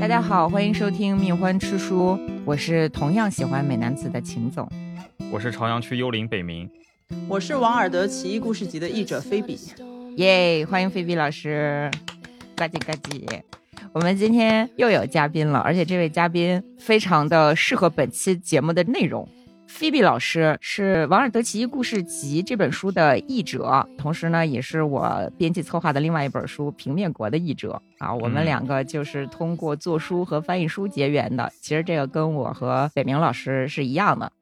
大家好，欢迎收听蜜獾吃书，我是同样喜欢美男子的秦总，我是朝阳区幽灵北冥，我是王尔德奇异故事集的译者菲比，耶，欢迎菲比老师，呱唧呱唧。我们今天又有嘉宾了，而且这位嘉宾非常的适合本期节目的内容。菲比老师是《王尔德奇异故事集》这本书的译者，同时呢，也是我编辑策划的另外一本书《平面国》的译者啊。我们两个就是通过做书和翻译书结缘的。其实这个跟我和北明老师是一样的。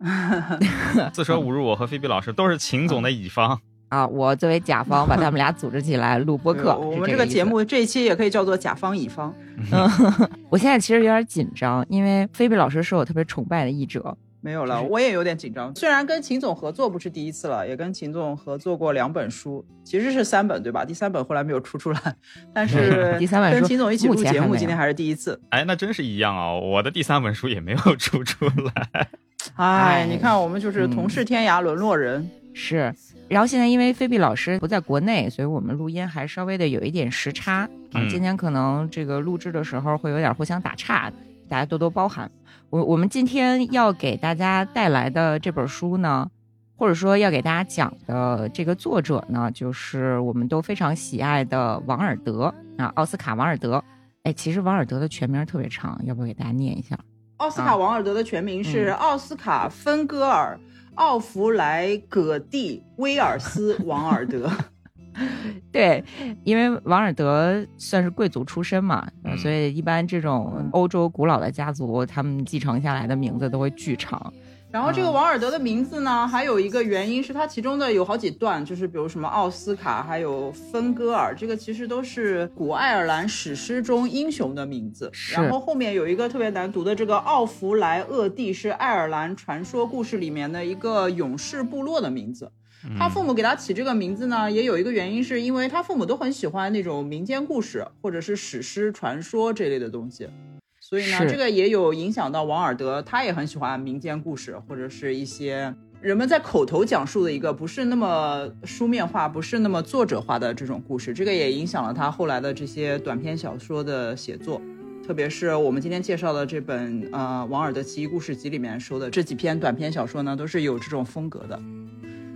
自说五入我和菲比老师都是秦总的乙方 啊，我作为甲方把他们俩组织起来录播客。我们这个节目这一期也可以叫做甲方乙方。嗯，我现在其实有点紧张，因为菲比老师是我特别崇拜的译者。没有了，我也有点紧张。虽然跟秦总合作不是第一次了，也跟秦总合作过两本书，其实是三本对吧？第三本后来没有出出来，但是 第三本跟秦总一起录节目，今天还是第一次。哎，那真是一样啊！我的第三本书也没有 出出来。哎，你看我们就是同是天涯沦落人，是。然后现在因为菲比老师不在国内，所以我们录音还稍微的有一点时差。嗯，今天可能这个录制的时候会有点互相打岔，大家多多包涵。我我们今天要给大家带来的这本书呢，或者说要给大家讲的这个作者呢，就是我们都非常喜爱的王尔德啊，奥斯卡·王尔德。哎，其实王尔德的全名特别长，要不要给大家念一下？奥斯卡·王尔德的全名是奥斯卡·芬戈尔·奥弗莱·葛蒂·威尔斯·王尔德。对，因为王尔德算是贵族出身嘛，所以一般这种欧洲古老的家族，他们继承下来的名字都会巨长。然后这个王尔德的名字呢，还有一个原因是他其中的有好几段，就是比如什么奥斯卡，还有芬戈尔，这个其实都是古爱尔兰史诗中英雄的名字。然后后面有一个特别难读的这个奥弗莱厄蒂，是爱尔兰传说故事里面的一个勇士部落的名字。他父母给他起这个名字呢，也有一个原因，是因为他父母都很喜欢那种民间故事或者是史诗传说这类的东西，所以呢，这个也有影响到王尔德，他也很喜欢民间故事或者是一些人们在口头讲述的一个不是那么书面化、不是那么作者化的这种故事，这个也影响了他后来的这些短篇小说的写作，特别是我们今天介绍的这本呃《王尔德奇异故事集》里面说的这几篇短篇小说呢，都是有这种风格的。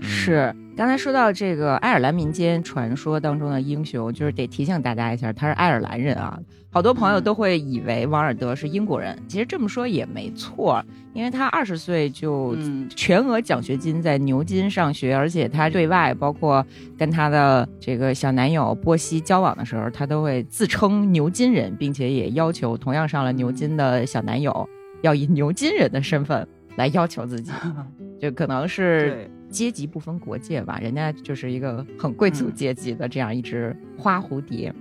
是，刚才说到这个爱尔兰民间传说当中的英雄，就是得提醒大家一下，他是爱尔兰人啊。好多朋友都会以为王尔德是英国人，其实这么说也没错，因为他二十岁就全额奖学金在牛津上学，而且他对外包括跟他的这个小男友波西交往的时候，他都会自称牛津人，并且也要求同样上了牛津的小男友要以牛津人的身份来要求自己，就可能是。阶级不分国界吧，人家就是一个很贵族阶级的这样一只花蝴蝶。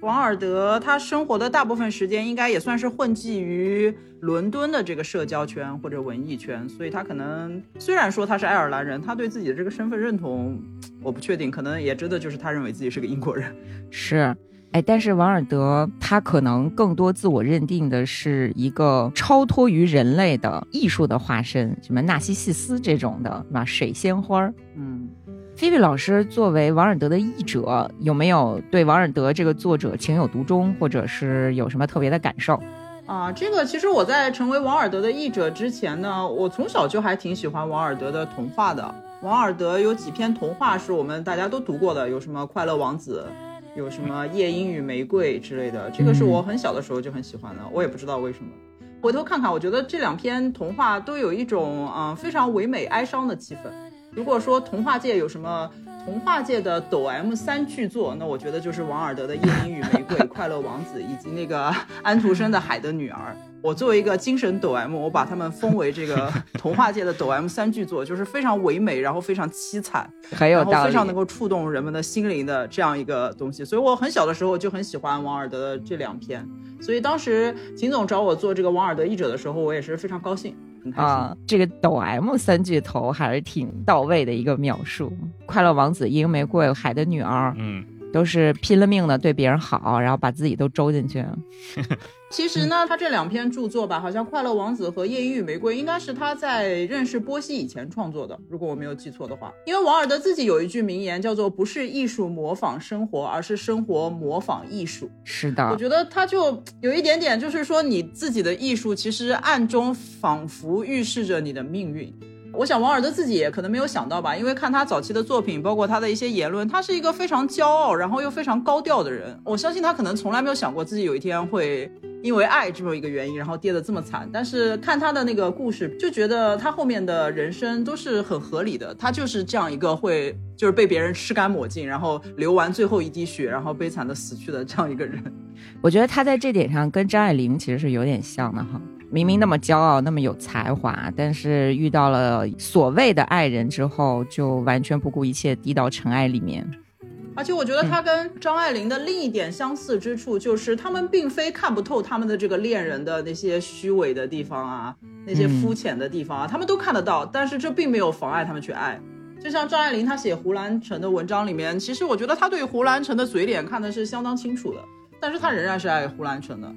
王尔德他生活的大部分时间应该也算是混迹于伦敦的这个社交圈或者文艺圈，所以他可能虽然说他是爱尔兰人，他对自己的这个身份认同我不确定，可能也真的就是他认为自己是个英国人。是。哎，但是王尔德他可能更多自我认定的是一个超脱于人类的艺术的化身，什么纳西西斯这种的，是吧？水仙花儿。嗯，菲菲老师作为王尔德的译者，有没有对王尔德这个作者情有独钟，或者是有什么特别的感受？啊，这个其实我在成为王尔德的译者之前呢，我从小就还挺喜欢王尔德的童话的。王尔德有几篇童话是我们大家都读过的，有什么《快乐王子》。有什么夜莺与玫瑰之类的，这个是我很小的时候就很喜欢的，我也不知道为什么。回头看看，我觉得这两篇童话都有一种嗯非常唯美哀伤的气氛。如果说童话界有什么童话界的抖 M 三巨作，那我觉得就是王尔德的《夜莺与玫瑰》、《快乐王子》以及那个安徒生的《海的女儿》。我作为一个精神抖 M，我把他们封为这个童话界的抖 M 三巨作，就是非常唯美，然后非常凄惨，很有道理，非常能够触动人们的心灵的这样一个东西。所以我很小的时候就很喜欢王尔德的这两篇。所以当时秦总找我做这个王尔德译者的时候，我也是非常高兴，很开心。这个抖 M 三巨头还是挺到位的一个描述。快乐王子、樱玫瑰、海的女儿，嗯，都是拼了命的对别人好，然后把自己都周进去。其实呢，他这两篇著作吧，好像《快乐王子》和《艳遇与玫瑰》应该是他在认识波西以前创作的，如果我没有记错的话。因为王尔德自己有一句名言，叫做“不是艺术模仿生活，而是生活模仿艺术”。是的，我觉得他就有一点点，就是说你自己的艺术其实暗中仿佛预示着你的命运。我想王尔德自己也可能没有想到吧，因为看他早期的作品，包括他的一些言论，他是一个非常骄傲，然后又非常高调的人。我相信他可能从来没有想过自己有一天会因为爱这么一个原因，然后跌得这么惨。但是看他的那个故事，就觉得他后面的人生都是很合理的。他就是这样一个会就是被别人吃干抹净，然后流完最后一滴血，然后悲惨的死去的这样一个人。我觉得他在这点上跟张爱玲其实是有点像的哈。明明那么骄傲，那么有才华，但是遇到了所谓的爱人之后，就完全不顾一切低到尘埃里面。而且我觉得他跟张爱玲的另一点相似之处，就是他们并非看不透他们的这个恋人的那些虚伪的地方啊，那些肤浅的地方啊，他们都看得到，但是这并没有妨碍他们去爱。就像张爱玲她写胡兰成的文章里面，其实我觉得她对胡兰成的嘴脸看的是相当清楚的，但是她仍然是爱胡兰成的。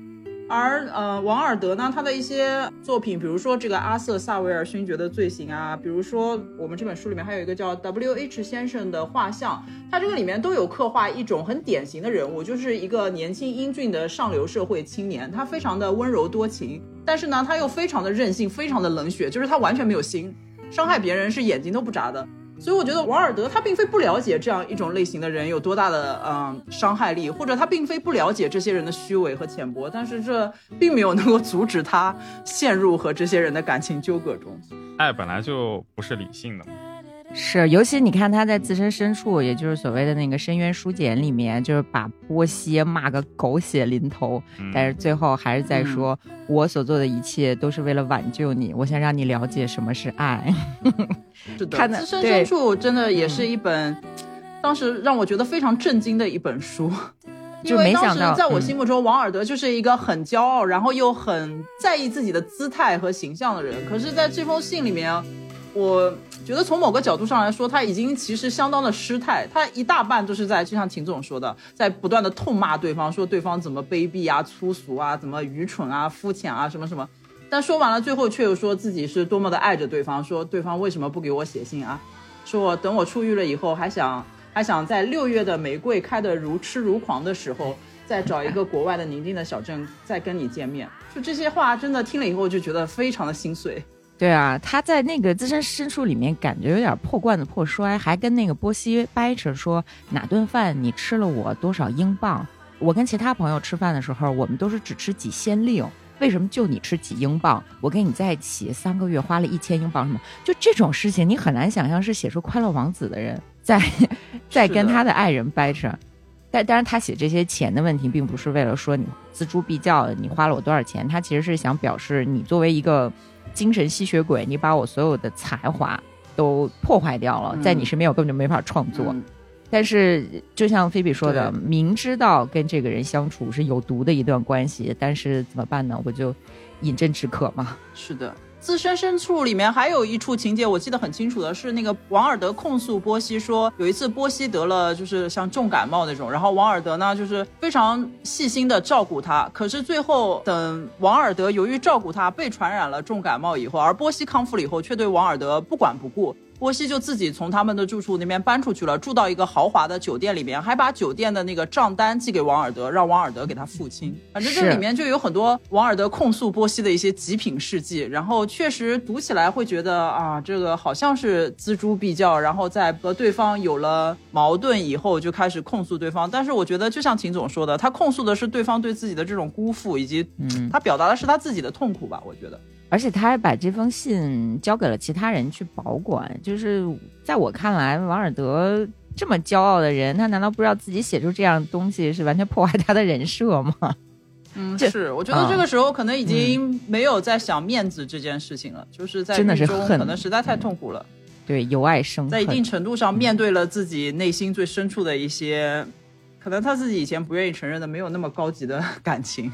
而呃，王尔德呢，他的一些作品，比如说这个阿瑟·萨维尔勋爵的罪行啊，比如说我们这本书里面还有一个叫 W. H. 先生的画像，他这个里面都有刻画一种很典型的人物，就是一个年轻英俊的上流社会青年，他非常的温柔多情，但是呢，他又非常的任性，非常的冷血，就是他完全没有心，伤害别人是眼睛都不眨的。所以我觉得王尔德他并非不了解这样一种类型的人有多大的嗯伤害力，或者他并非不了解这些人的虚伪和浅薄，但是这并没有能够阻止他陷入和这些人的感情纠葛中。爱本来就不是理性的。是，尤其你看他在自身深处，也就是所谓的那个深渊书简里面，就是把波西骂个狗血淋头，但是最后还是在说，我所做的一切都是为了挽救你，我想让你了解什么是爱。是的，自身深处真的也是一本，当时让我觉得非常震惊的一本书，因为当时在我心目中，王尔德就是一个很骄傲，然后又很在意自己的姿态和形象的人，可是在这封信里面。我觉得从某个角度上来说，他已经其实相当的失态。他一大半都是在，就像秦总说的，在不断的痛骂对方，说对方怎么卑鄙啊、粗俗啊、怎么愚蠢啊、肤浅啊，什么什么。但说完了，最后却又说自己是多么的爱着对方，说对方为什么不给我写信啊？说我等我出狱了以后，还想还想在六月的玫瑰开得如痴如狂的时候，再找一个国外的宁静的小镇再跟你见面。就这些话，真的听了以后就觉得非常的心碎。对啊，他在那个自身深处里面感觉有点破罐子破摔，还跟那个波西掰扯说哪顿饭你吃了我多少英镑？我跟其他朋友吃饭的时候，我们都是只吃几先令，为什么就你吃几英镑？我跟你在一起三个月花了一千英镑，什么？就这种事情，你很难想象是写出《快乐王子》的人在 在跟他的爱人掰扯。但当然，他写这些钱的问题，并不是为了说你锱铢必较，你花了我多少钱？他其实是想表示你作为一个。精神吸血鬼，你把我所有的才华都破坏掉了，在你身边我根本就没法创作。但是，就像菲比说的，明知道跟这个人相处是有毒的一段关系，但是怎么办呢？我就饮鸩止渴嘛。是的。自身深处里面还有一处情节，我记得很清楚的是，那个王尔德控诉波西说，有一次波西得了就是像重感冒那种，然后王尔德呢就是非常细心的照顾他，可是最后等王尔德由于照顾他被传染了重感冒以后，而波西康复了以后，却对王尔德不管不顾。波西就自己从他们的住处那边搬出去了，住到一个豪华的酒店里面，还把酒店的那个账单寄给王尔德，让王尔德给他付清。反正这里面就有很多王尔德控诉波西的一些极品事迹，然后确实读起来会觉得啊，这个好像是锱铢必较，然后在和对方有了矛盾以后就开始控诉对方。但是我觉得，就像秦总说的，他控诉的是对方对自己的这种辜负，以及他表达的是他自己的痛苦吧。我觉得。而且他还把这封信交给了其他人去保管。就是在我看来，王尔德这么骄傲的人，他难道不知道自己写出这样东西是完全破坏他的人设吗？嗯，是。我觉得这个时候可能已经没有在想面子这件事情了，就是在狱中可能实在太痛苦了。对，由爱生在一定程度上面对了自己内心最深处的一些，可能他自己以前不愿意承认的没有那么高级的感情。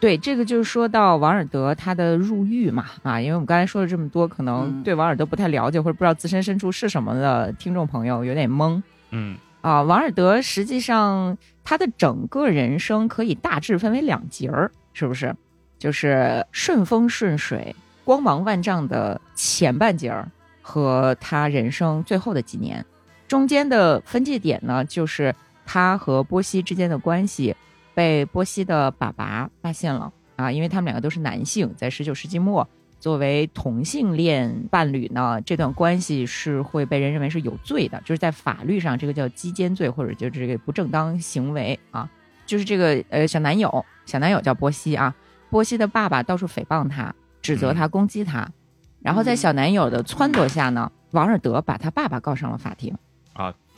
对，这个就是说到王尔德他的入狱嘛，啊，因为我们刚才说了这么多，可能对王尔德不太了解或者不知道自身深处是什么的听众朋友有点懵。嗯，啊，王尔德实际上他的整个人生可以大致分为两节儿。是不是？就是顺风顺水、光芒万丈的前半截儿和他人生最后的几年，中间的分界点呢，就是他和波西之间的关系被波西的爸爸发现了啊，因为他们两个都是男性，在十九世纪末。作为同性恋伴侣呢，这段关系是会被人认为是有罪的，就是在法律上这个叫基奸罪，或者就这个不正当行为啊。就是这个呃小男友，小男友叫波西啊，波西的爸爸到处诽谤他，指责他，攻击他，然后在小男友的撺掇下呢，王尔德把他爸爸告上了法庭啊，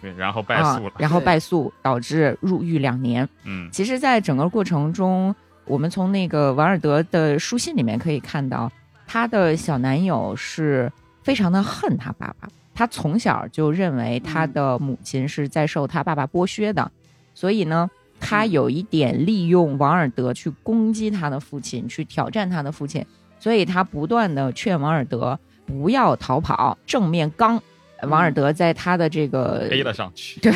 对，然后败诉了，然后败诉导致入狱两年。嗯，其实，在整个过程中，我们从那个王尔德的书信里面可以看到。他的小男友是非常的恨他爸爸，他从小就认为他的母亲是在受他爸爸剥削的，所以呢，他有一点利用王尔德去攻击他的父亲，去挑战他的父亲，所以他不断的劝王尔德不要逃跑，正面刚。王尔德在他的这个背了上去，对，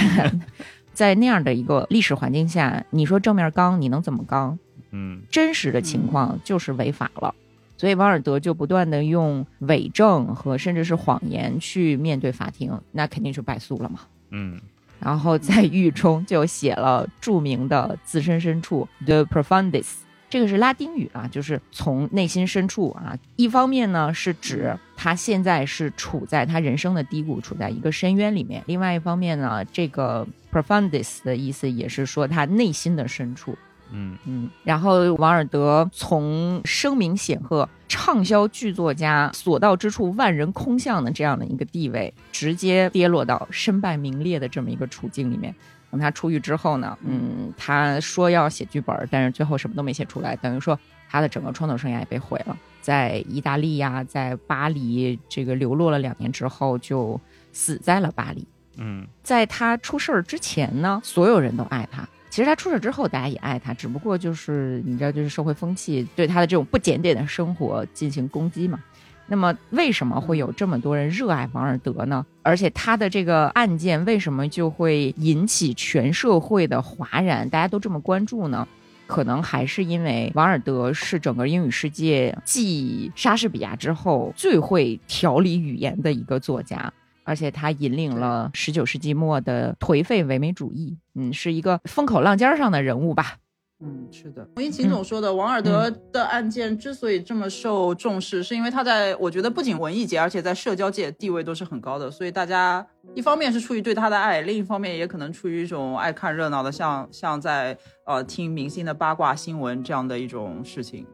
在那样的一个历史环境下，你说正面刚，你能怎么刚？嗯，真实的情况就是违法了。所以王尔德就不断的用伪证和甚至是谎言去面对法庭，那肯定就败诉了嘛。嗯，然后在狱中就写了著名的“自身深处 ”，the profundis，这个是拉丁语啊，就是从内心深处啊。一方面呢是指他现在是处在他人生的低谷，处在一个深渊里面；另外一方面呢，这个 profundis 的意思也是说他内心的深处。嗯嗯，然后王尔德从声名显赫、畅销剧作家所到之处万人空巷的这样的一个地位，直接跌落到身败名裂的这么一个处境里面。等他出狱之后呢，嗯，他说要写剧本，但是最后什么都没写出来，等于说他的整个创作生涯也被毁了。在意大利呀，在巴黎这个流落了两年之后，就死在了巴黎。嗯，在他出事儿之前呢，所有人都爱他。其实他出事之后，大家也爱他，只不过就是你知道，就是社会风气对他的这种不检点的生活进行攻击嘛。那么为什么会有这么多人热爱王尔德呢？而且他的这个案件为什么就会引起全社会的哗然，大家都这么关注呢？可能还是因为王尔德是整个英语世界继莎士比亚之后最会调理语言的一个作家。而且他引领了十九世纪末的颓废唯美主义，嗯，是一个风口浪尖上的人物吧。嗯，是的。同意秦总说的，王尔德的案件之所以这么受重视，是因为他在我觉得不仅文艺界，而且在社交界地位都是很高的。所以大家一方面是出于对他的爱，另一方面也可能出于一种爱看热闹的，像像在呃听明星的八卦新闻这样的一种事情。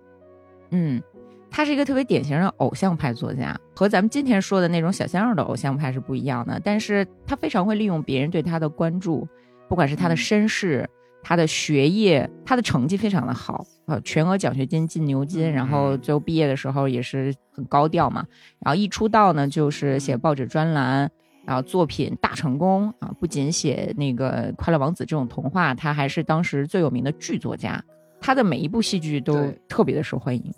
嗯。他是一个特别典型的偶像派作家，和咱们今天说的那种小鲜肉的偶像派是不一样的。但是他非常会利用别人对他的关注，不管是他的身世、他的学业、他的成绩非常的好，呃，全额奖学金进牛津，然后最后毕业的时候也是很高调嘛。然后一出道呢，就是写报纸专栏，然后作品大成功啊！不仅写那个《快乐王子》这种童话，他还是当时最有名的剧作家，他的每一部戏剧都特别的受欢迎。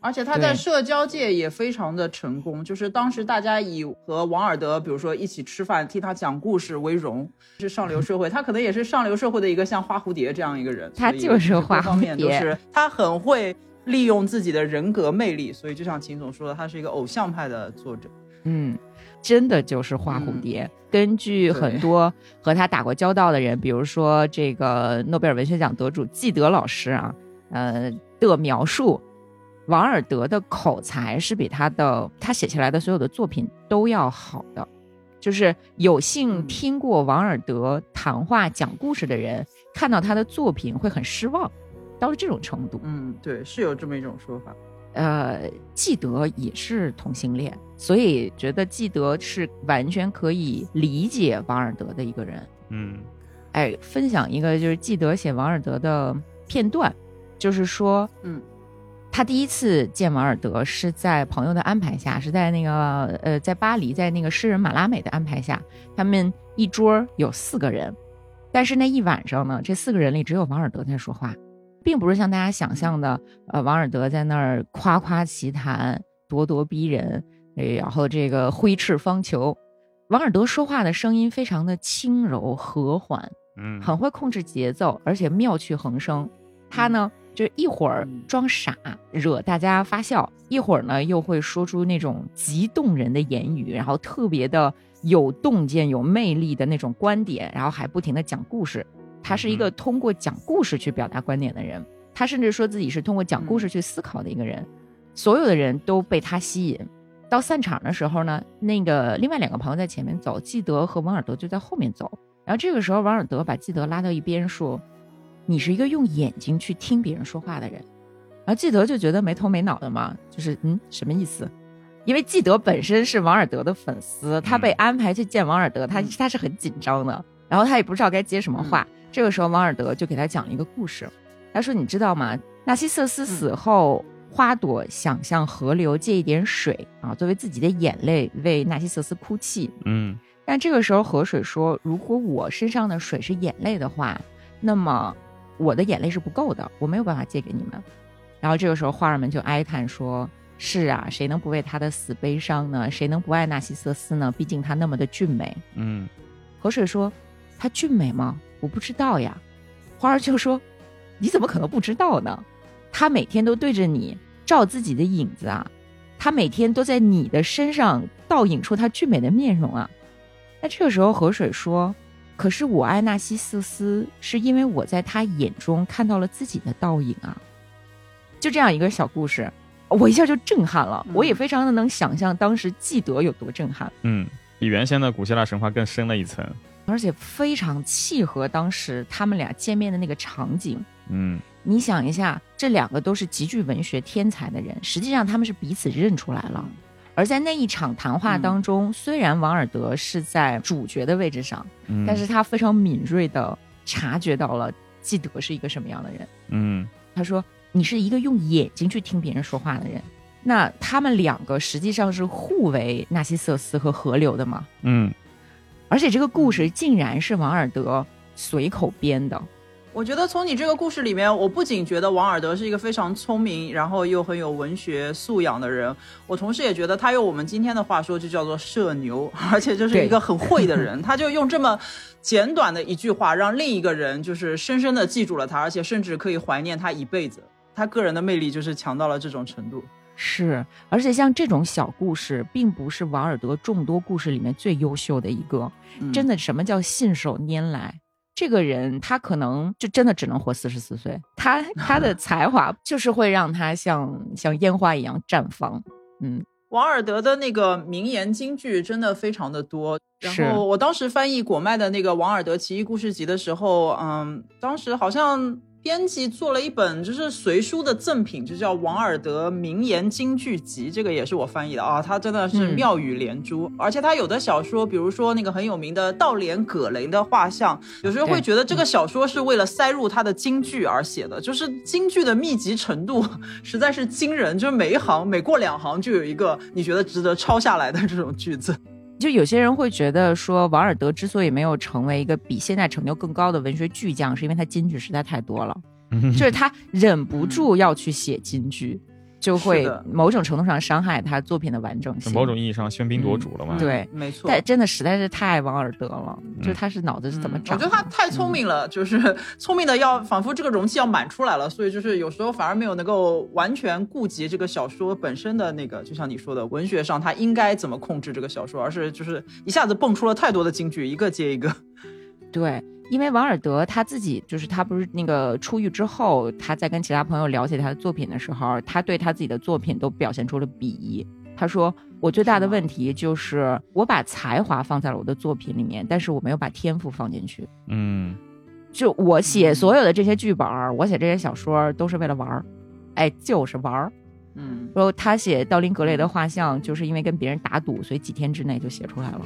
而且他在社交界也非常的成功，就是当时大家以和王尔德，比如说一起吃饭、听他讲故事为荣，是上流社会。他可能也是上流社会的一个像花蝴蝶这样一个人。他就是花蝴蝶，是他很会利用自己的人格魅力。所以就像秦总说的，他是一个偶像派的作者。嗯，真的就是花蝴蝶。根据很多和他打过交道的人，比如说这个诺贝尔文学奖得主纪德老师啊，呃的描述。王尔德的口才是比他的他写下来的所有的作品都要好的，就是有幸听过王尔德谈话讲故事的人，看到他的作品会很失望，到了这种程度。嗯，对，是有这么一种说法。呃，纪德也是同性恋，所以觉得纪德是完全可以理解王尔德的一个人。嗯，哎，分享一个就是纪德写王尔德的片段，就是说，嗯。他第一次见王尔德是在朋友的安排下，是在那个呃，在巴黎，在那个诗人马拉美的安排下，他们一桌有四个人，但是那一晚上呢，这四个人里只有王尔德在说话，并不是像大家想象的，呃，王尔德在那儿夸夸其谈、咄咄逼人，然后这个挥斥方遒。王尔德说话的声音非常的轻柔和缓，嗯，很会控制节奏，而且妙趣横生。他呢。就一会儿嗯装傻惹大家发笑，一会儿呢又会说出那种极动人的言语，然后特别的有洞见、有魅力的那种观点，然后还不停的讲故事。他是一个通过讲故事去表达观点的人，他甚至说自己是通过讲故事去思考的一个人。所有的人都被他吸引。到散场的时候呢，那个另外两个朋友在前面走，基德和王尔德就在后面走。然后这个时候，王尔德把基德拉到一边说：“你是一个用眼睛去听别人说话的人。”然后季德就觉得没头没脑的嘛，就是嗯，什么意思？因为纪德本身是王尔德的粉丝，他被安排去见王尔德，他他是很紧张的，然后他也不知道该接什么话。这个时候，王尔德就给他讲了一个故事，他说：“你知道吗？纳西瑟斯死后。花朵想向河流借一点水啊，作为自己的眼泪为纳西瑟斯哭泣。嗯，但这个时候河水说：“如果我身上的水是眼泪的话，那么我的眼泪是不够的，我没有办法借给你们。”然后这个时候花儿们就哀叹说：“是啊，谁能不为他的死悲伤呢？谁能不爱纳西瑟斯呢？毕竟他那么的俊美。”嗯，河水说：“他俊美吗？我不知道呀。”花儿就说：“你怎么可能不知道呢？”他每天都对着你照自己的影子啊，他每天都在你的身上倒影出他俊美的面容啊。那这个时候，河水说：“可是我爱纳西瑟斯，是因为我在他眼中看到了自己的倒影啊。”就这样一个小故事，我一下就震撼了。嗯我也非常的能想象当时记得有多震撼，嗯，比原先的古希腊神话更深了一层。而且非常契合当时他们俩见面的那个场景。嗯你想一下，这两个都是极具文学天才的人，实际上他们是彼此认出来了。而在那一场谈话当中，虽然王尔德是在主角的位置上，嗯，但是他非常敏锐的察觉到了季德是一个什么样的人。嗯他说：“你是一个用眼睛去听别人说话的人。”那他们两个实际上是互为纳西瑟斯和河流的嘛？嗯而且这个故事竟然是王尔德随口编的。我觉得从你这个故事里面，我不仅觉得王尔德是一个非常聪明，然后又很有文学素养的人，我同时也觉得他用我们今天的话说，就叫做社牛，而且就是一个很会的人。他就用这么简短的一句话，让另一个人就是深深的记住了他，而且甚至可以怀念他一辈子。他个人的魅力就是强到了这种程度。是，而且像这种小故事，并不是王尔德众多故事里面最优秀的一个。嗯真的，什么叫信手拈来？这个人他可能就真的只能活四十四岁，他他的 才华就是会让他像像烟花一样绽放。嗯，王尔德的那个名言金句真的非常的多。然后我当时翻译果麦的那个《王尔德奇异故事集》的时候，嗯，当时好像编辑做了一本就是随书的赠品，就叫《王尔德名言金句集》，这个也是我翻译的啊。他真的是嗯妙语连珠，而且他有的小说，比如说那个很有名的《道连葛雷的画像》，有时候会觉得这个小说是为了塞入他的金句而写的，就是金句的密集程度 实在是惊人，就是每一行每过两行就有一个你觉得值得抄下来的这种句子。就有些人会觉得说，王尔德之所以没有成为一个比现在成就更高的文学巨匠，是因为他金句实在太多了，嗯，就是他忍不住要去写金句，就会某种程度上伤害他作品的完整性。某种意义上喧宾夺主了嘛。嗯对没错。但真的实在是太王尔德了，就他是脑子是怎么嗯我？觉得他太聪明了，就是聪明的要仿佛这个容器要满出来了，所以就是有时候反而没有能够完全顾及这个小说本身的那个，就像你说的，文学上他应该怎么控制这个小说，而是就是一下子蹦出了太多的金句，一个接一个。对，因为王尔德他自己就是他不是那个出狱之后，他在跟其他朋友聊起他的作品的时候，他对他自己的作品都表现出了鄙夷。他说：“我最大的问题就是我把才华放在了我的作品里面，但是我没有把天赋放进去。嗯就我写所有的这些剧本，我写这些小说都是为了玩儿，哎，就是玩儿。嗯，然后他写道林格雷的画像，就是因为跟别人打赌，所以几天之内就写出来了。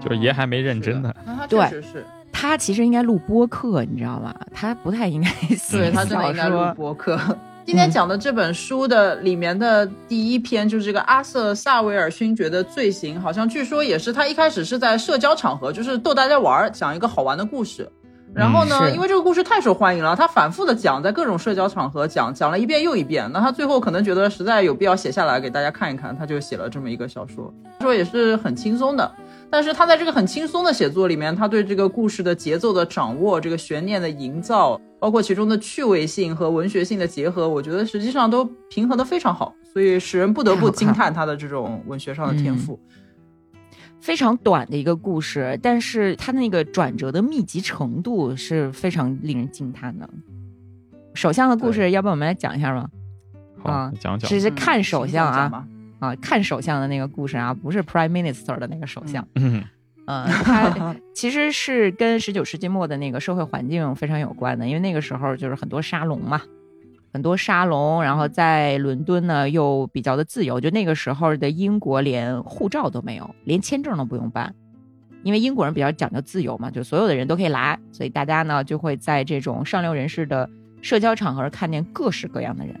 就是爷还没认真呢。对确实是，他其实应该录播客，你知道吗？他不太应该 写对他真的应该录。播客。今天讲的这本书的里面的第一篇就是这个阿瑟·萨维尔勋爵的罪行，好像据说也是他一开始是在社交场合，就是逗大家玩儿，讲一个好玩的故事。然后呢，是因为这个故事太受欢迎了，他反复的讲，在各种社交场合讲，讲了一遍又一遍。那他最后可能觉得实在有必要写下来给大家看一看，他就写了这么一个小说。说也是很轻松的，但是他在这个很轻松的写作里面，他对这个故事的节奏的掌握，这个悬念的营造，包括其中的趣味性和文学性的结合，我觉得实际上都平衡的非常好，所以使人不得不 惊叹他的这种文学上的天赋。非常短的一个故事，但是它那个转折的密集程度是非常令人惊叹的。首相的故事，要不我们来讲一下吧？好啊，讲讲。只是看首相啊啊，看首相的那个故事啊，不是 Prime Minister 的那个首相。嗯嗯，它其实是跟十九世纪末的那个社会环境非常有关的，因为那个时候就是很多沙龙嘛，很多沙龙，然后在伦敦呢又比较的自由，就那个时候的英国连护照都没有，连签证都不用办，因为英国人比较讲究自由嘛，就所有的人都可以来，所以大家呢就会在这种上流人士的社交场合看见各式各样的人。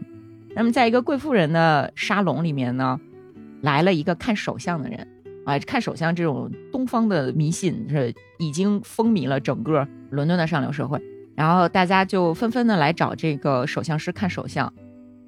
那么在一个贵妇人的沙龙里面呢，来了一个看手相的人。啊，看手相这种东方的迷信是已经风靡了整个伦敦的上流社会，然后大家就纷纷的来找这个手相师看手相，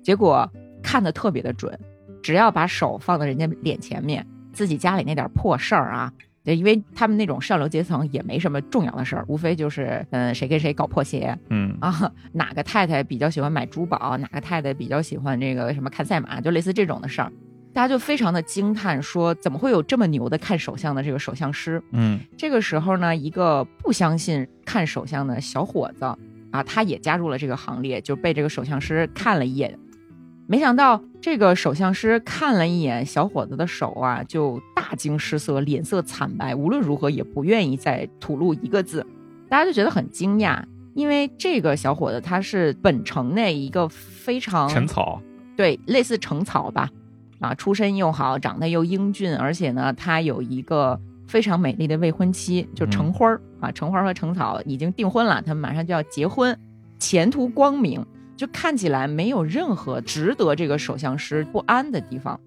结果看的特别的准，只要把手放到人家脸前面，自己家里那点破事儿啊，对，因为他们那种上流阶层也没什么重要的事儿，无非就是嗯谁跟谁搞破鞋嗯啊，哪个太太比较喜欢买珠宝，哪个太太比较喜欢这个什么看赛马，就类似这种的事儿。大家就非常的惊叹，说怎么会有这么牛的看手相的这个手相师？嗯这个时候呢，一个不相信看手相的小伙子啊，他也加入了这个行列，就被这个手相师看了一眼。没想到这个手相师看了一眼小伙子的手啊，就大惊失色，脸色惨白，无论如何也不愿意再吐露一个字。大家就觉得很惊讶，因为这个小伙子他是本城内一个非常陈草。对，类似城草吧，啊，出身又好，长得又英俊，而且呢，他有一个非常美丽的未婚妻，就橙花儿、啊，橙花儿和橙草已经订婚了，他们马上就要结婚，前途光明，就看起来没有任何值得这个首相师不安的地方。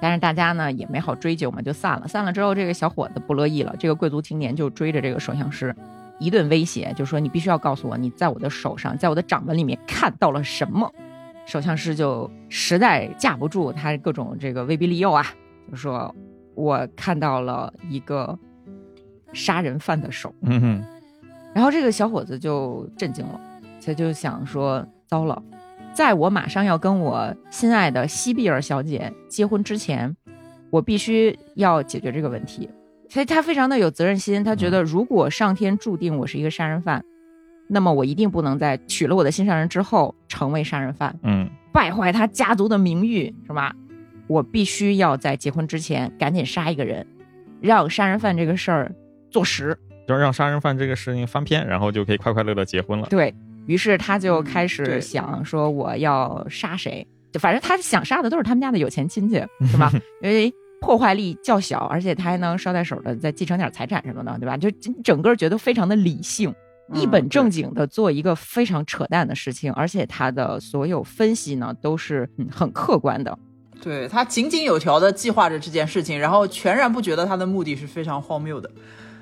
但是大家呢也没好追究嘛，就散了。散了之后，这个小伙子不乐意了，这个贵族青年就追着这个首相师一顿威胁，就说你必须要告诉我，你在我的手上，在我的掌纹里面看到了什么。首相师就实在架不住他各种这个威逼利诱啊，就说我看到了一个杀人犯的手。嗯哼然后这个小伙子就震惊了，他就想说：糟了，在我马上要跟我心爱的西比尔小姐结婚之前，我必须要解决这个问题。所以他非常的有责任心，他觉得如果上天注定我是一个杀人犯，那么我一定不能在娶了我的心上人之后成为杀人犯，嗯败坏他家族的名誉，是吧？我必须要在结婚之前赶紧杀一个人，让杀人犯这个事儿坐实。就让杀人犯这个事情翻篇，然后就可以快快乐乐结婚了。对于是，他就开嗯始想说我要杀谁，就反正他想杀的都是他们家的有钱亲戚，是吧？因为破坏力较小，而且他还能捎带手的再继承点财产什么的，对吧？就整个觉得非常的理性，一本正经的做一个非常扯淡的事情，而且他的所有分析呢都是嗯很客观的。对他井井有条的计划着这件事情，然后全然不觉得他的目的是非常荒谬的。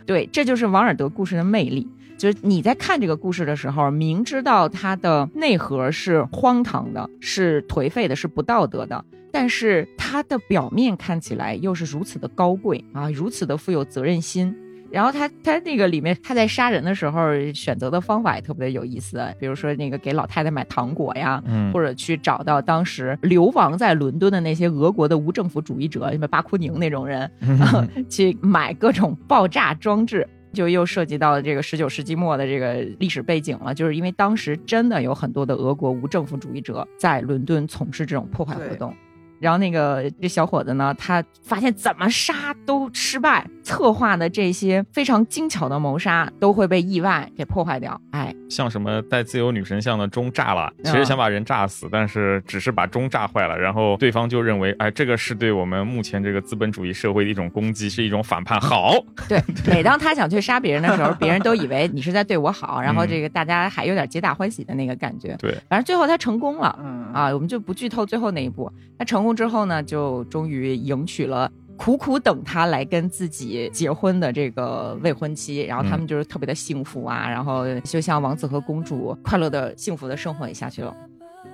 对，这就是王尔德故事的魅力。就是你在看这个故事的时候，明知道它的内核是荒唐的、是颓废的、是不道德的，但是它的表面看起来又是如此的高贵啊，如此的富有责任心。然后他他那个里面他在杀人的时候选择的方法也特别有意思，比如说那个给老太太买糖果呀，嗯或者去找到当时流亡在伦敦的那些俄国的无政府主义者，什么巴库宁那种人，啊去买各种爆炸装置。就又涉及到这个十九世纪末的这个历史背景了，就是因为当时真的有很多的俄国无政府主义者在伦敦从事这种破坏活动。然后那个这小伙子呢，他发现怎么杀都失败，策划的这些非常精巧的谋杀都会被意外给破坏掉。哎，像什么带自由女神像的钟炸了，其啊实想把人炸死，但是只是把钟炸坏了，然后对方就认为，哎，这个是对我们目前这个资本主义社会的一种攻击，是一种反叛。好，对，每当他想去杀别人的时候，别人都以为你是在对我好，然后嗯这个大家还有点皆大欢喜的那个感觉。对，反正最后他成功了。嗯啊，我们就不剧透最后那一步。他成功之后呢，就终于迎娶了苦苦等他来跟自己结婚的这个未婚妻，然后他们就是特别的幸福啊，然后就像王子和公主快乐的幸福的生活也下去了。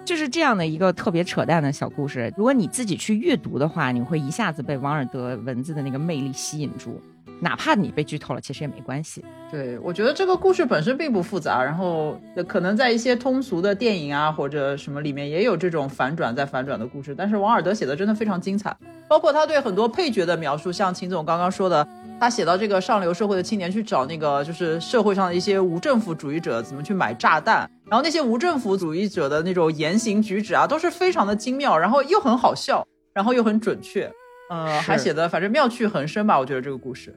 就是这样的一个特别扯淡的小故事。如果你自己去阅读的话，你会一下子被王尔德文字的那个魅力吸引住，哪怕你被剧透了，其实也没关系。对，我觉得这个故事本身并不复杂，然后可能在一些通俗的电影啊或者什么里面也有这种反转再反转的故事，但是王尔德写的真的非常精彩，包括他对很多配角的描述，像秦总刚刚说的。他写到这个上流社会的青年去找那个就是社会上的一些无政府主义者怎么去买炸弹，然后那些无政府主义者的那种言行举止啊，都是非常的精妙，然后又很好笑，然后又很准确，呃，还写的反正妙趣横生吧。我觉得这个故事，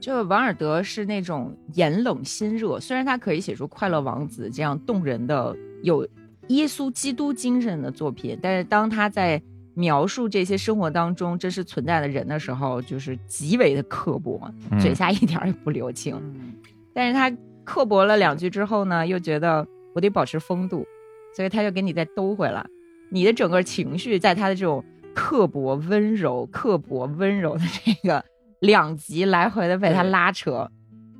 就王尔德是那种眼冷心热，虽然他可以写出《快乐王子》这样动人的有耶稣基督精神的作品，但是当他在描述这些生活当中真实存在的人的时候，就是极为的刻薄，嘴下一点也不留情。但是他刻薄了两句之后呢，又觉得我得保持风度，所以他就给你再兜回来。你的整个情绪在他的这种刻薄、温柔、刻薄、温柔的这个两集来回的被他拉扯，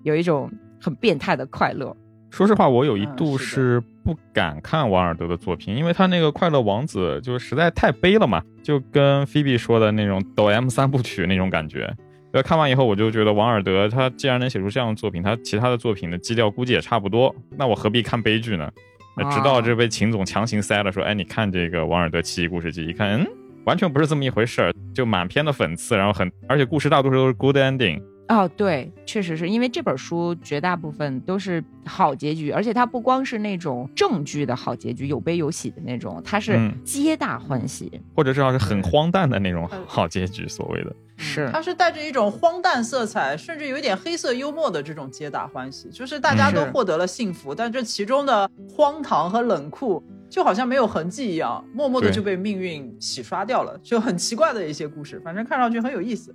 有一种很变态的快乐。说实话，我有一度是不敢看王尔德的作品，因为他那个《快乐王子》就实在太悲了嘛，就跟菲比说的那种抖 M 三部曲那种感觉。呃，看完以后我就觉得王尔德他既然能写出这样的作品，他其他的作品的基调估计也差不多，那我何必看悲剧呢？直到这被秦总强行塞了，说，哎，你看这个王尔德奇异故事集，一看，嗯，完全不是这么一回事儿，就满篇的讽刺，然后很，而且故事大多数都是 good ending。哦，对，确实是因为这本书绝大部分都是好结局，而且它不光是那种正剧的好结局，有悲有喜的那种，它是皆大欢喜，或者至少是很荒诞的那种好结局。所谓的，是。它是带着一种荒诞色彩，甚至有一点黑色幽默的这种皆大欢喜，就是大家都获得了幸福，但这其中的荒唐和冷酷就好像没有痕迹一样，默默的就被命运洗刷掉了，就很奇怪的一些故事，反正看上去很有意思。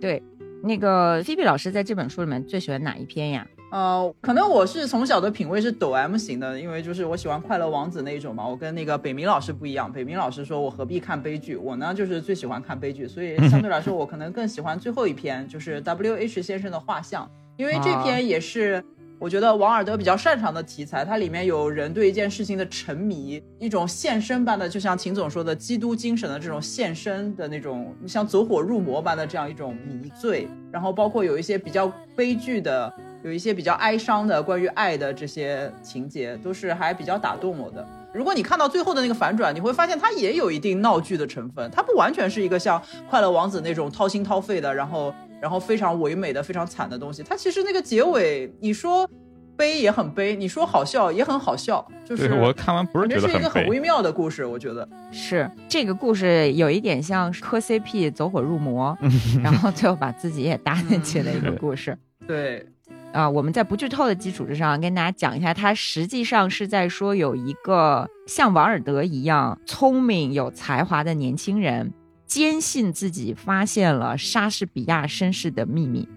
对。那个菲比老师在这本书里面最喜欢哪一篇呀？呃，可能我是从小的品味是抖 M 型的，因为就是我喜欢快乐王子那一种嘛。我跟那个北明老师不一样，北明老师说我何必看悲剧，我呢就是最喜欢看悲剧，所以相对来说我可能更喜欢最后一篇，就是 W H 先生的画像，因为这篇也是。我觉得王尔德比较擅长的题材，它里面有人对一件事情的沉迷，一种献身般的，就像秦总说的基督精神的这种献身的那种，像走火入魔般的这样一种迷醉。然后包括有一些比较悲剧的，有一些比较哀伤的关于爱的这些情节，都是还比较打动我的。如果你看到最后的那个反转，你会发现它也有一定闹剧的成分，它不完全是一个像快乐王子那种掏心掏肺的，然后。然后非常唯美的、非常惨的东西，它其实那个结尾，你说悲也很悲，你说好笑也很好笑，就是我看完不是觉得是一个很微妙的故事，我觉得是这个故事有一点像磕 CP 走火入魔，然后最后把自己也搭进去的一个故事。对，啊，我们在不剧透的基础之上跟大家讲一下，它实际上是在说有一个像王尔德一样聪明有才华的年轻人。坚信自己发现了莎士比亚身世的秘密，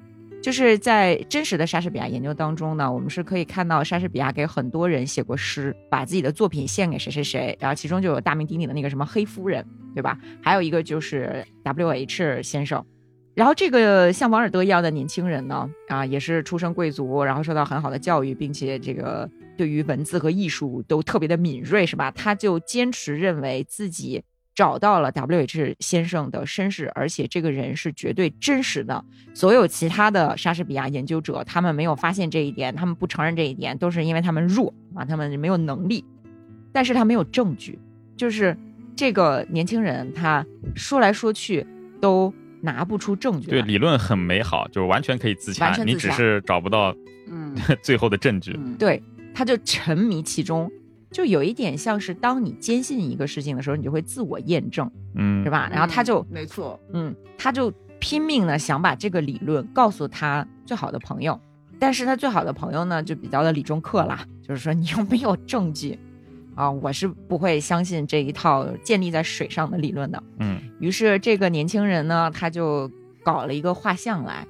就是在真实的莎士比亚研究当中呢，我们是可以看到莎士比亚给很多人写过诗，把自己的作品献给谁谁谁，然后其中就有大名鼎鼎的那个什么黑夫人，对吧？还有一个就是 W H 先生，然后这个像王尔德一样的年轻人呢，啊，也是出身贵族，然后受到很好的教育，并且这个对于文字和艺术都特别的敏锐，是吧？他就坚持认为自己。找到了 W H 先生的身世，而且这个人是绝对真实的。所有其他的莎士比亚研究者，他们没有发现这一点，他们不承认这一点，都是因为他们弱啊，他们没有能力。但是他没有证据，就是这个年轻人他说来说去都拿不出证据。对，理论很美好，就是完全可以自洽，你只是找不到嗯 最后的证据。对，他就沉迷其中。就有一点像是，当你坚信一个事情的时候，你就会自我验证，嗯，是吧？然后他就没错，嗯，他就拼命的想把这个理论告诉他最好的朋友，但是他最好的朋友呢，就比较的理中客啦，就是说你有没有证据啊，我是不会相信这一套建立在水上的理论的，嗯。于是这个年轻人呢，他就搞了一个画像来，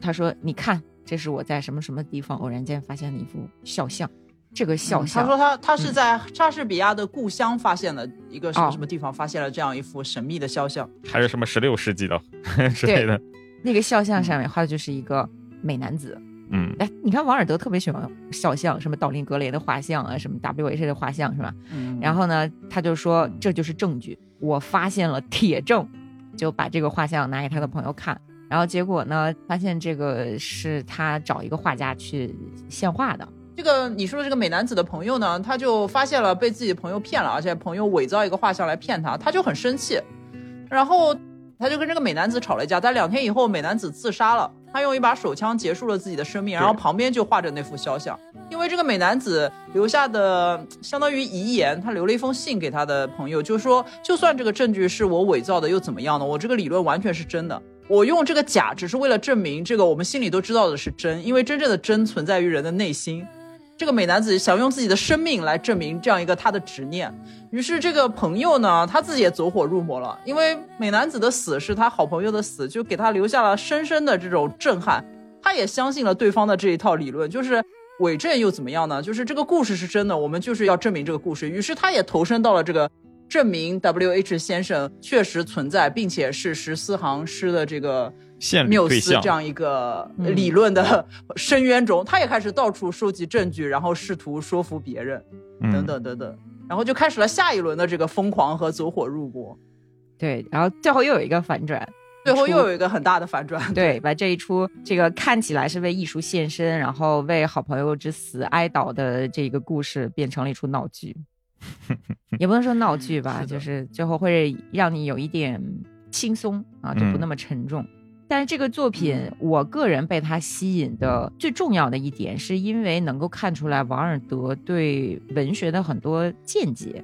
他说：“你看，这是我在什么什么地方偶然间发现的一幅肖像。”这个肖像。他说他他是在莎士比亚的故乡发现了一个什么什么地方，发现了这样一幅神秘的肖像，还是什么十六世纪的 之类的。那个肖像上面画的就是一个美男子。嗯，哎，你看王尔德特别喜欢肖像，什么道林格雷的画像啊，什么 W H 的画像是吧？嗯，然后呢，他就说这就是证据，我发现了铁证，就把这个画像拿给他的朋友看。然后结果呢，发现这个是他找一个画家去现画的。这个你说的这个美男子的朋友呢，他就发现了被自己朋友骗了，而且朋友伪造一个画像来骗他，他就很生气，然后他就跟这个美男子吵了一架。但两天以后，美男子自杀了，他用一把手枪结束了自己的生命，然后旁边就画着那幅肖像。因为这个美男子留下的相当于遗言，他留了一封信给他的朋友，就是说，就算这个证据是我伪造的，又怎么样呢？我这个理论完全是真的。我用这个假，只是为了证明这个我们心里都知道的是真，因为真正的真存在于人的内心。这个美男子想用自己的生命来证明这样一个他的执念，于是这个朋友呢，他自己也走火入魔了。因为美男子的死是他好朋友的死，就给他留下了深深的这种震撼。他也相信了对方的这一套理论，就是伪证又怎么样呢？就是这个故事是真的，我们就是要证明这个故事。于是他也投身到了这个。证明 W H 先生确实存在，并且是十四行诗的这个缪斯这样一个理论的 深渊中，他也开始到处收集证据，然后试图说服别人，等等等等，然后就开始了下一轮的这个疯狂和走火入魔。对，然后最后又有一个反转，最后又有一个很大的反转。对，把这一出这个看起来是为艺术献身，然后为好朋友之死哀悼的这个故事，变成了一出闹剧。也不能说闹剧吧，就是最后会让你有一点轻松啊，就不那么沉重。但是这个作品，我个人被它吸引的最重要的一点，是因为能够看出来王尔德对文学的很多见解。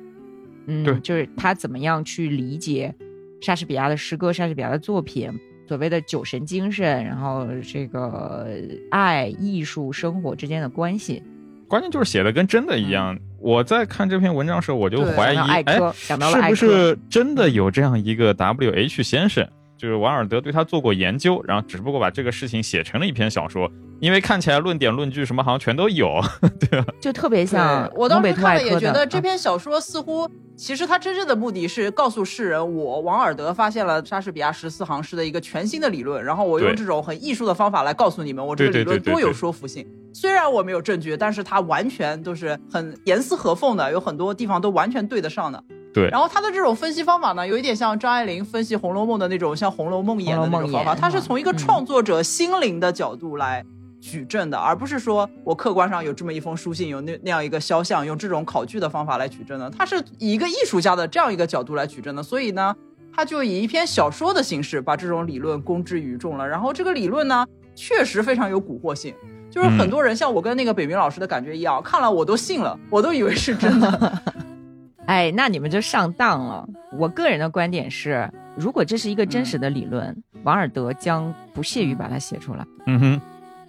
嗯，就是他怎么样去理解莎士比亚的诗歌、莎士比亚的作品，所谓的酒神精神，然后这个爱、艺术、生活之间的关系。关键就是写的跟真的一样。我在看这篇文章的时候，我就怀疑，哎，是不是真的有这样一个 W H 先生？就是王尔德对他做过研究，然后只不过把这个事情写成了一篇小说。因为看起来论点论据什么好像全都有，对吧？就特别像我当时看了也觉得这篇小说似乎，其实他真正的目的是告诉世人，我王尔德发现了莎士比亚十四行诗的一个全新的理论，然后我用这种很艺术的方法来告诉你们，我这个理论多有说服性。虽然我没有证据，但是它完全都是很严丝合缝的，有很多地方都完全对得上的。对，然后他的这种分析方法呢，有一点像张爱玲分析《红楼梦》的那种，像《红楼梦》演的那种方法，他是从一个创作者心灵的角度来举证的，而不是说我客观上有这么一封书信，有那那样一个肖像，用这种考据的方法来举证的。他是以一个艺术家的这样一个角度来举证的，所以呢，他就以一篇小说的形式把这种理论公之于众了。然后这个理论呢，确实非常有蛊惑性，就是很多人像我跟那个北明老师的感觉一样，看了我都信了，我都以为是真的。哎，那你们就上当了。我个人的观点是，如果这是一个真实的理论，王尔德将不屑于把它写出来。嗯哼，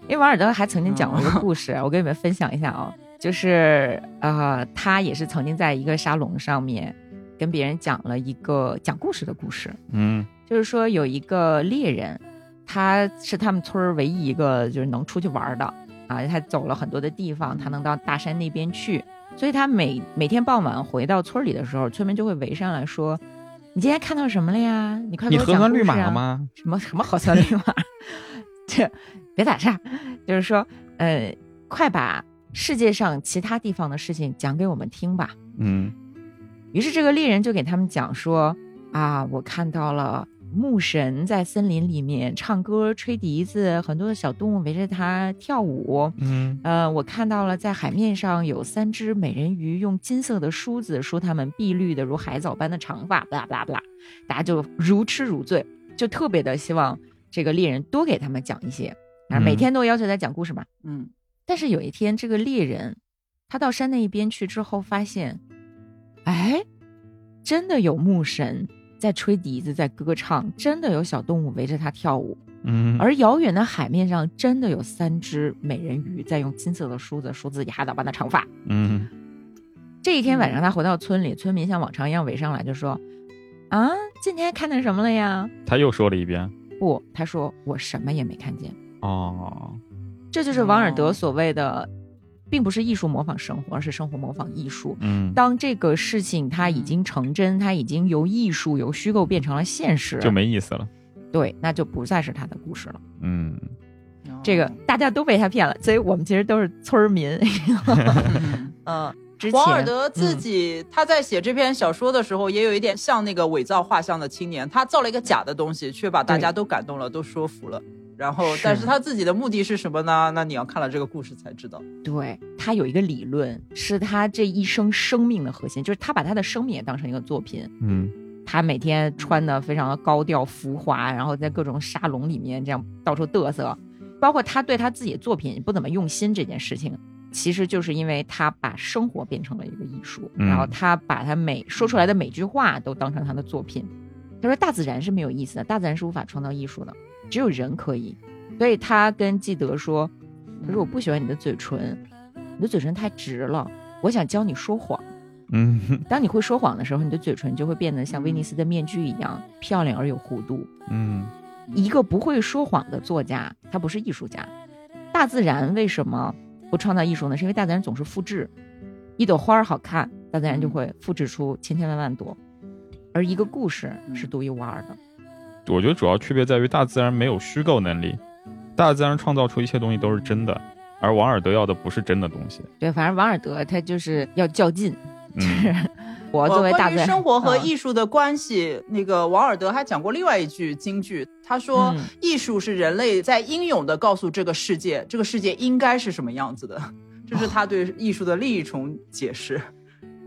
因为王尔德还曾经讲过一个故事，我跟你们分享一下啊，就是呃，他也是曾经在一个沙龙上面跟别人讲了一个讲故事的故事。嗯，就是说有一个猎人，他是他们村儿唯一一个就是能出去玩的啊，他走了很多的地方，他能到大山那边去。所以他每每天傍晚回到村里的时候，村民就会围上来说：“你今天看到什么了呀？你快给我讲故事啊！什么什么核酸绿码？这别打岔，就是说，呃，快把世界上其他地方的事情讲给我们听吧。”嗯。于是这个猎人就给他们讲说：“啊，我看到了。”牧神在森林里面唱歌、吹笛子，很多的小动物围着他跳舞。嗯，呃，我看到了在海面上有三只美人鱼，用金色的梳子梳它们碧绿的如海藻般的长发。巴拉巴拉巴拉，大家就如痴如醉，就特别的希望这个猎人多给他们讲一些，啊，每天都要求他讲故事嘛。嗯，但是有一天，这个猎人他到山那一边去之后，发现，哎，真的有牧神。在吹笛子，在歌唱，真的有小动物围着他跳舞。嗯，而遥远的海面上，真的有三只美人鱼在用金色的梳子梳自己海藻般的长发。嗯，这一天晚上，他回到村里，村民像往常一样围上来，就说：“啊，今天看见什么了呀？”他又说了一遍：“不，他说我什么也没看见。”哦，这就是王尔德所谓的并不是艺术模仿生活，而是生活模仿艺术。嗯，当这个事情它已经成真，它已经由艺术由虚构变成了现实，就没意思了。对，那就不再是他的故事了。嗯，这个大家都被他骗了，所以我们其实都是村民。嗯，之前王尔德自嗯己他在写这篇小说的时候，也有一点像那个伪造画像的青年，他造了一个假的东西，却把大家都感动了，都说服了。然后，但是他自己的目的是什么呢？那你要看了这个故事才知道。对他有一个理论，是他这一生生命的核心，就是他把他的生命也当成一个作品。嗯，他每天穿的非常的高调浮华，然后在各种沙龙里面这样到处嘚瑟，包括他对他自己的作品不怎么用心这件事情，其实就是因为他把生活变成了一个艺术，嗯然后他把他每说出来的每句话都当成他的作品。他说大自然是没有意思的，大自然是无法创造艺术的，只有人可以。所以他跟纪德说：“他说我不喜欢你的嘴唇，你的嘴唇太直了，我想教你说谎。”嗯，当你会说谎的时候，你的嘴唇就会变得像威尼斯的面具一样漂亮而有弧度。嗯，一个不会说谎的作家，他不是艺术家。大自然为什么不创造艺术呢？是因为大自然总是复制，一朵花儿好看，大自然就会复制出千千万万朵，而一个故事是独一无二的。我觉得主要区别在于大自然没有虚构能力，大自然创造出一切东西都是真的，而王尔德要的不是真的东西。对，反正王尔德他就是要较劲，就是嗯 我作为大关于自然生活和嗯艺术的关系，那个王尔德还讲过另外一句金句，他说嗯：“艺术是人类在英勇的告诉这个世界，这个世界应该是什么样子的。”这是他对艺术的另一重解释。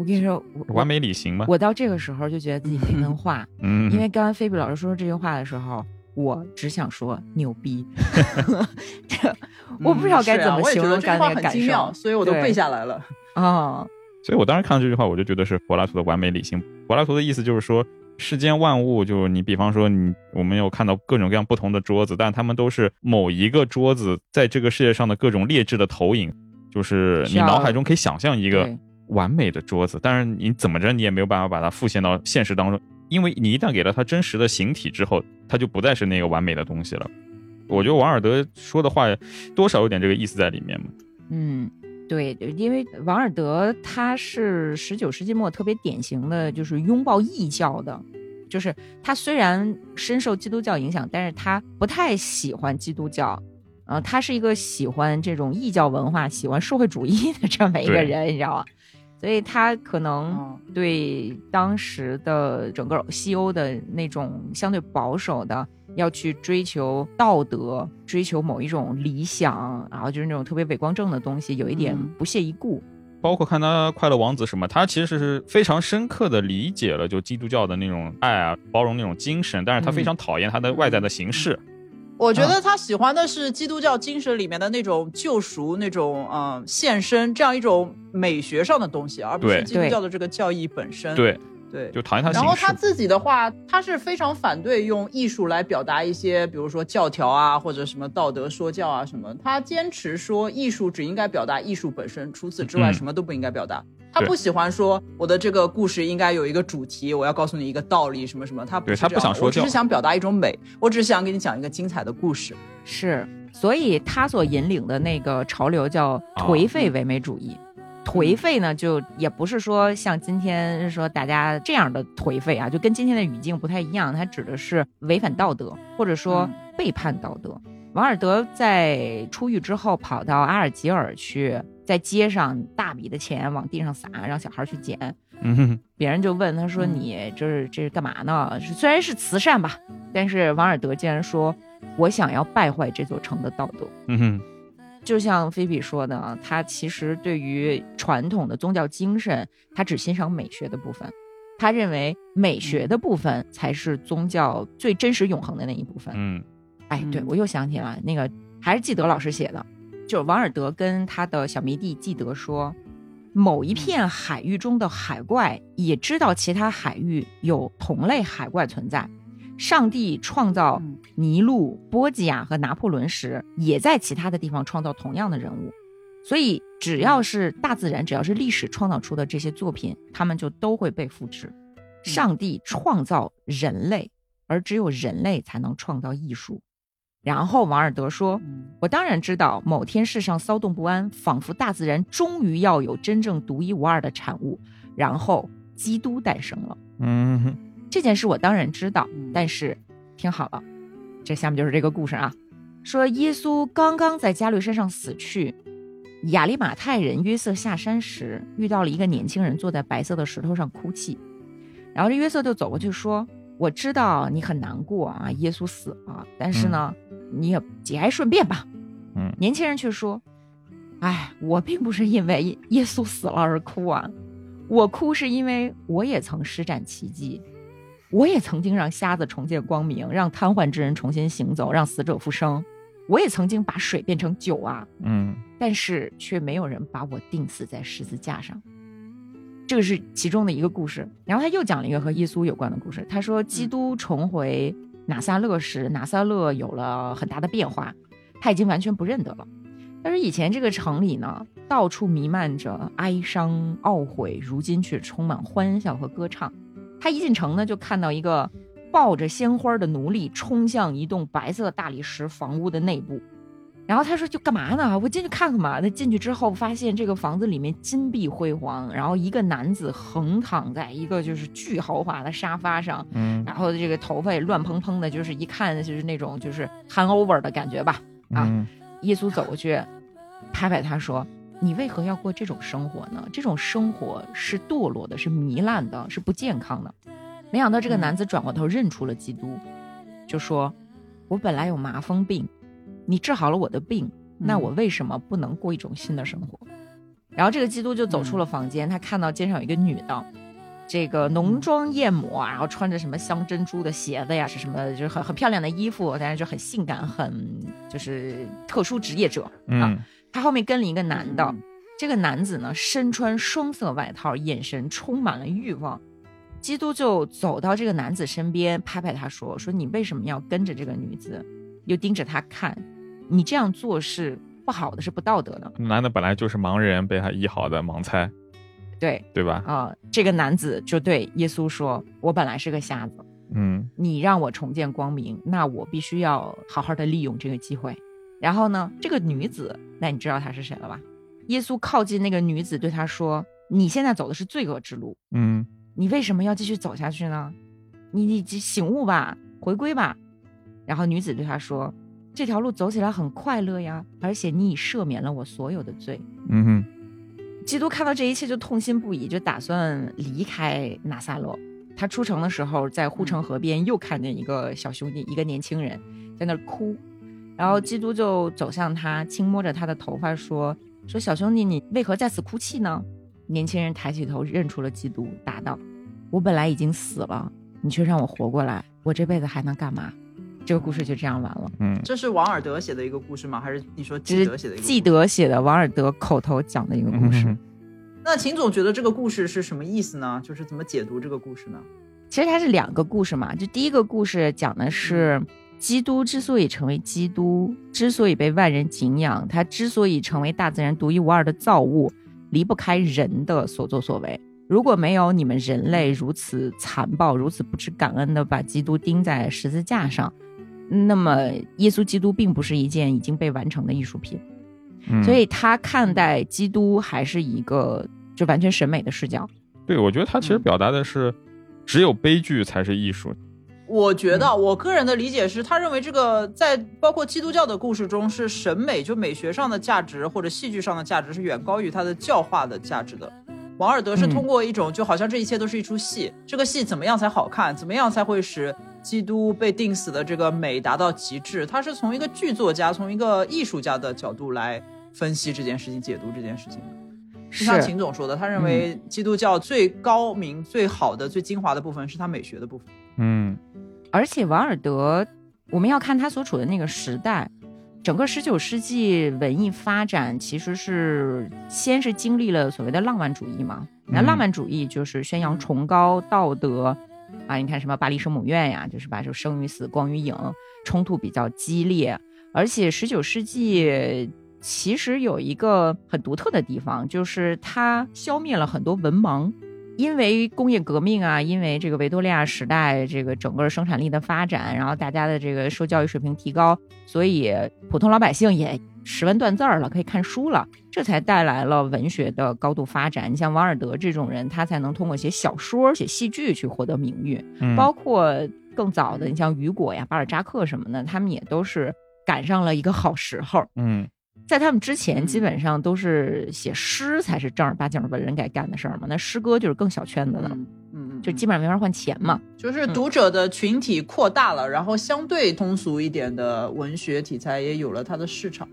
我跟你说，完美理性吗。我到这个时候就觉得自己没文化，嗯，因为刚刚菲比老师说这句话的时候，我只想说牛逼 这我不知道该怎么形容这句话刚才那个感很精妙，受所以我都背下来了。啊。所以我当时看到这句话，我就觉得是柏拉图的完美理性。柏拉图的意思就是说，世间万物，就是你比方说你，我们有看到各种各样不同的桌子，但他们都是某一个桌子在这个世界上的各种劣质的投影，就是你脑海中可以想象一个对完美的桌子，但是你怎么着你也没有办法把它复现到现实当中，因为你一旦给了它真实的形体之后，它就不再是那个完美的东西了。我觉得王尔德说的话多少有点这个意思在里面嘛。嗯，对，因为王尔德他是十九世纪末特别典型的就是拥抱异教的，就是他虽然深受基督教影响，但是他不太喜欢基督教。呃，他是一个喜欢这种异教文化、喜欢社会主义的这么一个人，你知道吗？所以他可能嗯对当时的整个西欧的那种相对保守的，要去追求道德、追求某一种理想，然后就是那种特别伪光正的东西，有一点嗯不屑一顾。包括看他《快乐王子》什么，他其实是非常深刻的理解了就基督教的那种爱啊、包容那种精神，但是他非常讨厌他的外在的形式。我觉得他喜欢的是基督教精神里面的那种救赎、那种嗯、呃献身这样一种美学上的东西，而不是基督教的这个教义本身。对，对。就讨厌他形式然后他。自己的话，他是非常反对用艺术来表达一些，比如说教条啊，或者什么道德说教啊什么。他坚持说，艺术只应该表达艺术本身，除此之外嗯什么都不应该表达。他不喜欢说我的这个故事应该有一个主题，我要告诉你一个道理什么什么。他不对他是这样不想说教我只是想表达一种美，我只是想给你讲一个精彩的故事。是，所以他所引领的那个潮流叫颓废唯美主义。颓废呢，就也不是说像今天说大家这样的颓废啊，就跟今天的语境不太一样。它指的是违反道德，或者说嗯背叛道德。王尔德在出狱之后跑到阿尔及尔去，在街上大笔的钱往地上撒，让小孩去捡。嗯哼，别人就问他说：“嗯你这是这是干嘛呢？是虽然是慈善吧，但是王尔德竟然说：我想要败坏这座城的道德。嗯哼，就像菲比说的，他其实对于传统的宗教精神，他只欣赏美学的部分，他认为美学的部分才是宗教最真实永恒的那一部分。嗯哎，对嗯我又想起了那个，还是纪德老师写的，就是王尔德跟他的小迷弟纪德说，某一片海域中的海怪也知道其他海域有同类海怪存在。上帝创造嗯尼禄、波吉亚和拿破仑时，也在其他的地方创造同样的人物。所以，只要是大自然，只要是历史创造出的这些作品，他们就都会被复制。上帝创造人类，而只有人类才能创造艺术。然后王尔德说：“嗯我当然知道，某天世上骚动不安，仿佛大自然终于要有真正独一无二的产物，然后基督诞生了。嗯哼这件事我当然知道，嗯但是听好了，这下面就是这个故事啊。说耶稣刚刚在加略山上死去，亚利马泰人约瑟下山时遇到了一个年轻人坐在白色的石头上哭泣，然后这约瑟就走过去说：“我知道你很难过啊，耶稣死了，但是呢，你也节哀顺变吧。”嗯年轻人却说：“哎，我并不是因为耶稣死了而哭啊，我哭是因为我也曾施展奇迹，我也曾经让瞎子重见光明，让瘫痪之人重新行走，让死者复生。我也曾经把水变成酒啊，嗯但是却没有人把我钉死在十字架上。这个是其中的一个故事。然后他又讲了一个和耶稣有关的故事。他说，基督重回拿撒勒时，拿撒勒有了很大的变化，他已经完全不认得了。但是以前这个城里呢，到处弥漫着哀伤、懊悔，如今却充满欢笑和歌唱。他一进城呢，就看到一个抱着鲜花的奴隶冲向一栋白色大理石房屋的内部。然后他说：“就干嘛呢？我进去看看嘛。那进去之后，发现这个房子里面金碧辉煌，然后一个男子横躺在一个就是巨豪华的沙发上，嗯然后这个头发也乱蓬蓬的，就是一看就是那种就是 hangover 的感觉吧。啊嗯耶稣走过去，拍拍他说：“你为何要过这种生活呢？这种生活是堕落的，是糜烂的，是不健康的。”没想到这个男子转过头认出了基督，就说：“我本来有麻风病，你治好了我的病，那我为什么不能过一种新的生活？”然后这个基督就走出了房间，他看到街上有一个女的，这个浓妆艳抹啊，然后穿着什么镶珍珠的鞋子呀，是什么，就是很很漂亮的衣服，但是就很性感，很就是特殊职业者啊。嗯他后面跟了一个男的，嗯这个男子呢身穿双色外套，眼神充满了欲望。基督就走到这个男子身边，拍拍他说：“说你为什么要跟着这个女子，又盯着他看？你这样做是不好的，是不道德的。男的本来就是盲人，被他医好的盲猜，对对吧？啊、这个男子就对耶稣说：“我本来是个瞎子，嗯你让我重见光明，那我必须要好好的利用这个机会。然后呢，这个女子，那你知道她是谁了吧？耶稣靠近那个女子，对她说：“你现在走的是罪恶之路，嗯你为什么要继续走下去呢？你你醒悟吧，回归吧。”然后女子对他说：“这条路走起来很快乐呀，而且你已赦免了我所有的罪。”嗯哼基督看到这一切就痛心不已，就打算离开拿撒勒。他出城的时候，在护城河边又看见一个小兄弟，一个年轻人在那儿哭，然后基督就走向他，轻摸着他的头发说：“说小兄弟，你为何在此哭泣呢？”年轻人抬起头认出了基督，答道：“我本来已经死了，你却让我活过来，我这辈子还能干嘛？”这个故事就这样完了。嗯这是王尔德写的一个故事吗？还是你说这基德写的一个故事？是记德写的，王尔德口头讲的一个故事。嗯那秦总觉得这个故事是什么意思呢？就是怎么解读这个故事呢？其实它是两个故事嘛，就第一个故事讲的是基督之所以成为基督，之所以被万人敬仰，他之所以成为大自然独一无二的造物，离不开人的所作所为。如果没有你们人类如此残暴、如此不知感恩的把基督钉在十字架上，那么耶稣基督并不是一件已经被完成的艺术品。嗯所以他看待基督还是一个就完全审美的视角。对我觉得他其实嗯表达的是，只有悲剧才是艺术。我觉得我个人的理解是，他认为这个在包括基督教的故事中，是审美就美学上的价值或者戏剧上的价值是远高于它的教化的价值的。王尔德是嗯通过一种就好像这一切都是一出戏，这个戏怎么样才好看，怎么样才会使基督被钉死的这个美达到极致，他是从一个剧作家、从一个艺术家的角度来分析这件事情、解读这件事情的。就像秦总说的，他认为基督教最高明、最好的、最精华的部分是他美学的部分。嗯而且王尔德，我们要看他所处的那个时代，整个十九世纪文艺发展其实是先是经历了所谓的浪漫主义嘛，那嗯浪漫主义就是宣扬崇高道德。啊，你看什么巴黎圣母院呀，就是把这生与死、光与影冲突比较激烈，而且十九世纪其实有一个很独特的地方，就是它消灭了很多文盲。因为工业革命啊，因为这个维多利亚时代这个整个生产力的发展，然后大家的这个受教育水平提高，所以普通老百姓也识文断字了，可以看书了，这才带来了文学的高度发展。你像王尔德这种人，他才能通过写小说、写戏剧去获得名誉。嗯包括更早的，你像雨果呀、巴尔扎克什么的，他们也都是赶上了一个好时候。嗯在他们之前，嗯基本上都是写诗才是正儿八经的文人该干的事儿嘛。那诗歌就是更小圈子的嗯，就基本上没法换钱嘛。就是读者的群体扩大了，然后相对通俗一点的文学题材也有了它的市场。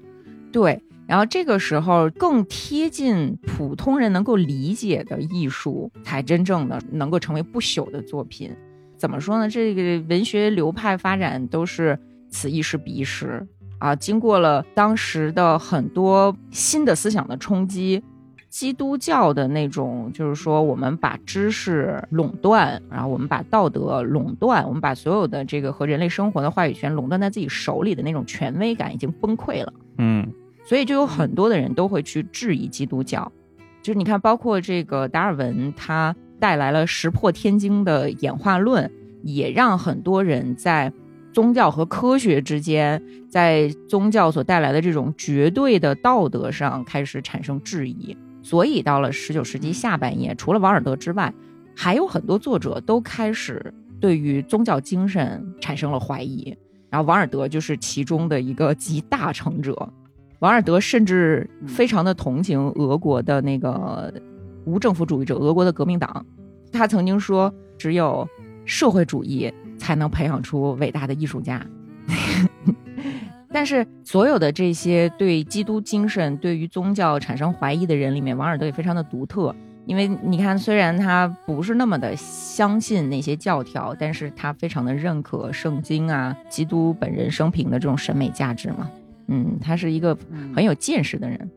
对，然后这个时候更贴近普通人能够理解的艺术，才真正的能够成为不朽的作品。怎么说呢？这个文学流派发展都是此一时彼一时啊，经过了当时的很多新的思想的冲击。基督教的那种，就是说，我们把知识垄断，然后我们把道德垄断，我们把所有的这个和人类生活的话语权垄断在自己手里的那种权威感已经崩溃了。嗯所以就有很多的人都会去质疑基督教，就是你看，包括这个达尔文，他带来了石破天惊的演化论，也让很多人在宗教和科学之间，在宗教所带来的这种绝对的道德上开始产生质疑。所以到了十九世纪下半叶，除了王尔德之外，还有很多作者都开始对于宗教精神产生了怀疑。然后王尔德就是其中的一个集大成者。王尔德甚至非常的同情俄国的那个无政府主义者，俄国的革命党。他曾经说，只有社会主义才能培养出伟大的艺术家。但是，所有的这些对基督精神、对于宗教产生怀疑的人里面，王尔德也非常的独特。因为你看，虽然他不是那么的相信那些教条，但是他非常的认可圣经啊、基督本人生平的这种审美价值嘛。嗯，他是一个很有见识的人，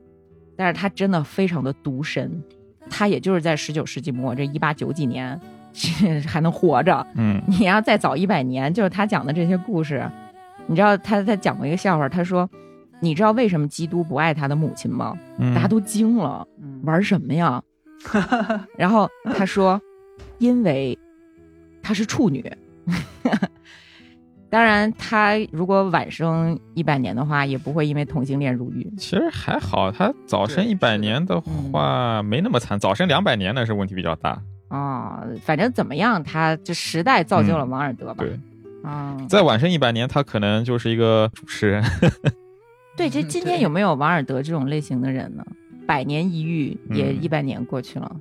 但是他真的非常的独身。他也就是在十九世纪末这一八九几年 还能活着。嗯你要再早一百年，就是他讲的这些故事，你知道他他讲过一个笑话，他说：“你知道为什么基督不爱他的母亲吗？”嗯，大家都惊了，嗯，玩什么呀？然后他说：“因为她是处女。”当然，他如果晚生一百年的话，也不会因为同性恋入狱。其实还好，他早生对一百年的话没那么惨，早生两百年那是问题比较大。啊、反正怎么样，他这时代造就了王尔德吧？对，啊、再晚生一百年，他可能就是一个主持人。对，这今天有没有王尔德这种类型的人呢？百年一遇，也嗯一百年过去了。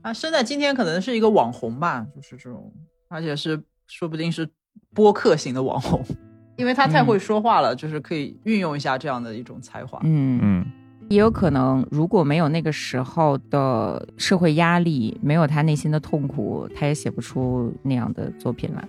啊，生在今天可能是一个网红吧，就是这种，而且是说不定是播客型的网红，因为他太会说话了，就是可以运用一下这样的一种才华。嗯，嗯也有可能，如果没有那个时候的社会压力，没有他内心的痛苦，他也写不出那样的作品来。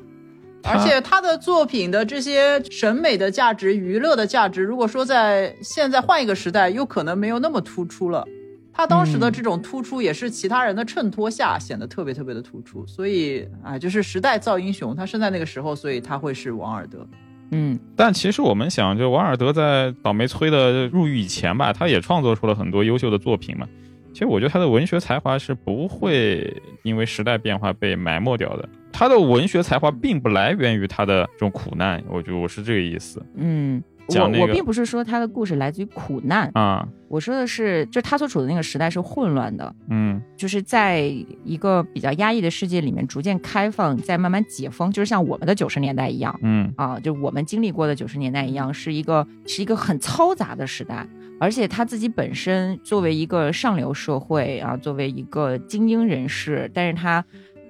而且他的作品的这些审美的价值、娱乐的价值，如果说在现在换一个时代，又可能没有那么突出了。他当时的这种突出，也是其他人的衬托下显得特别特别的突出。所以，哎，就是时代造英雄，他生在那个时候，所以他会是王尔德。嗯但其实我们想，就王尔德在倒霉催的入狱以前吧，他也创作出了很多优秀的作品嘛。其实我觉得他的文学才华是不会因为时代变化被埋没掉的。他的文学才华并不来源于他的这种苦难，我觉得我是这个意思嗯，我我并不是说他的故事来自于苦难，啊。我说的是，就他所处的那个时代是混乱的，嗯就是在一个比较压抑的世界里面逐渐开放，再慢慢解封，就是像我们的九十年代一样。嗯啊，就我们经历过的九十年代一样，是一个是一个很嘈杂的时代，而且他自己本身作为一个上流社会啊，作为一个精英人士，但是他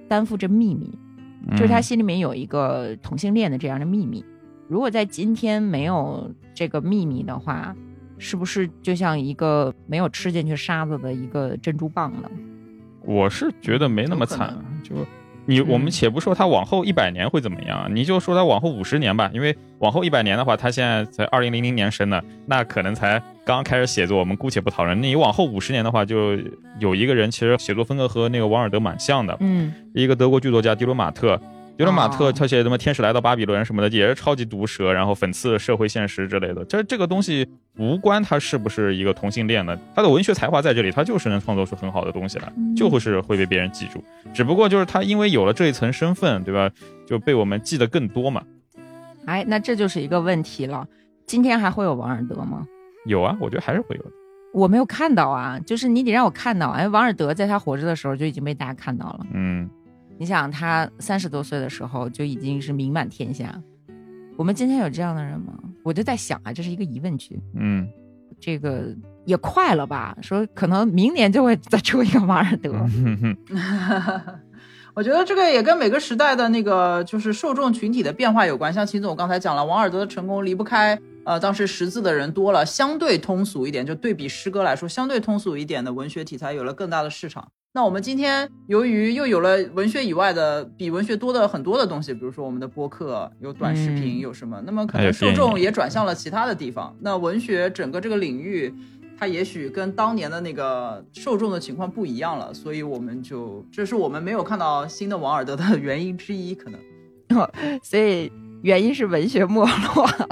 担负着秘密，就是他嗯心里面有一个同性恋的这样的秘密。如果在今天没有这个秘密的话，是不是就像一个没有吃进去沙子的一个珍珠蚌呢？我是觉得没那么惨能，就你我们嗯且不说他往后一百年会怎么样，你就说他往后五十年吧，因为往后一百年的话，他现在才二零零零年生的，那可能才刚刚开始写作，我们姑且不讨论。你往后五十年的话，就有一个人其实写作风格和那个王尔德蛮像的，嗯一个德国剧作家迪罗马特，尤伦马特哦他写什么《天使来到巴比伦》什么的，也是超级毒舌，然后讽刺社会现实之类的。这这个东西无关他是不是一个同性恋的，他的文学才华在这里，他就是能创作出很好的东西来，就会是会被别人记住。只不过就是他因为有了这一层身份，对吧，就被我们记得更多嘛。哎，那这就是一个问题了。今天还会有王尔德吗？有啊，我觉得还是会有的。我没有看到啊，就是你得让我看到。哎，王尔德在他活着的时候就已经被大家看到了。嗯，你想，他三十多岁的时候就已经是名满天下。我们今天有这样的人吗？我就在想啊，这是一个疑问句。嗯，这个也快了吧？说可能明年就会再出一个王尔德。我觉得这个也跟每个时代的那个就是受众群体的变化有关。像秦总刚才讲了，王尔德的成功离不开呃当时识字的人多了，相对通俗一点，就对比诗歌来说，相对通俗一点的文学题材有了更大的市场。那我们今天由于又有了文学以外的比文学多的很多的东西，比如说我们的播客有短视频，嗯有什么，那么可能受众也转向了其他的地方。那文学整个这个领域。它也许跟当年的那个受众的情况不一样了，所以我们就这是我们没有看到新的王尔德的原因之一，可能。所以原因是文学没落了，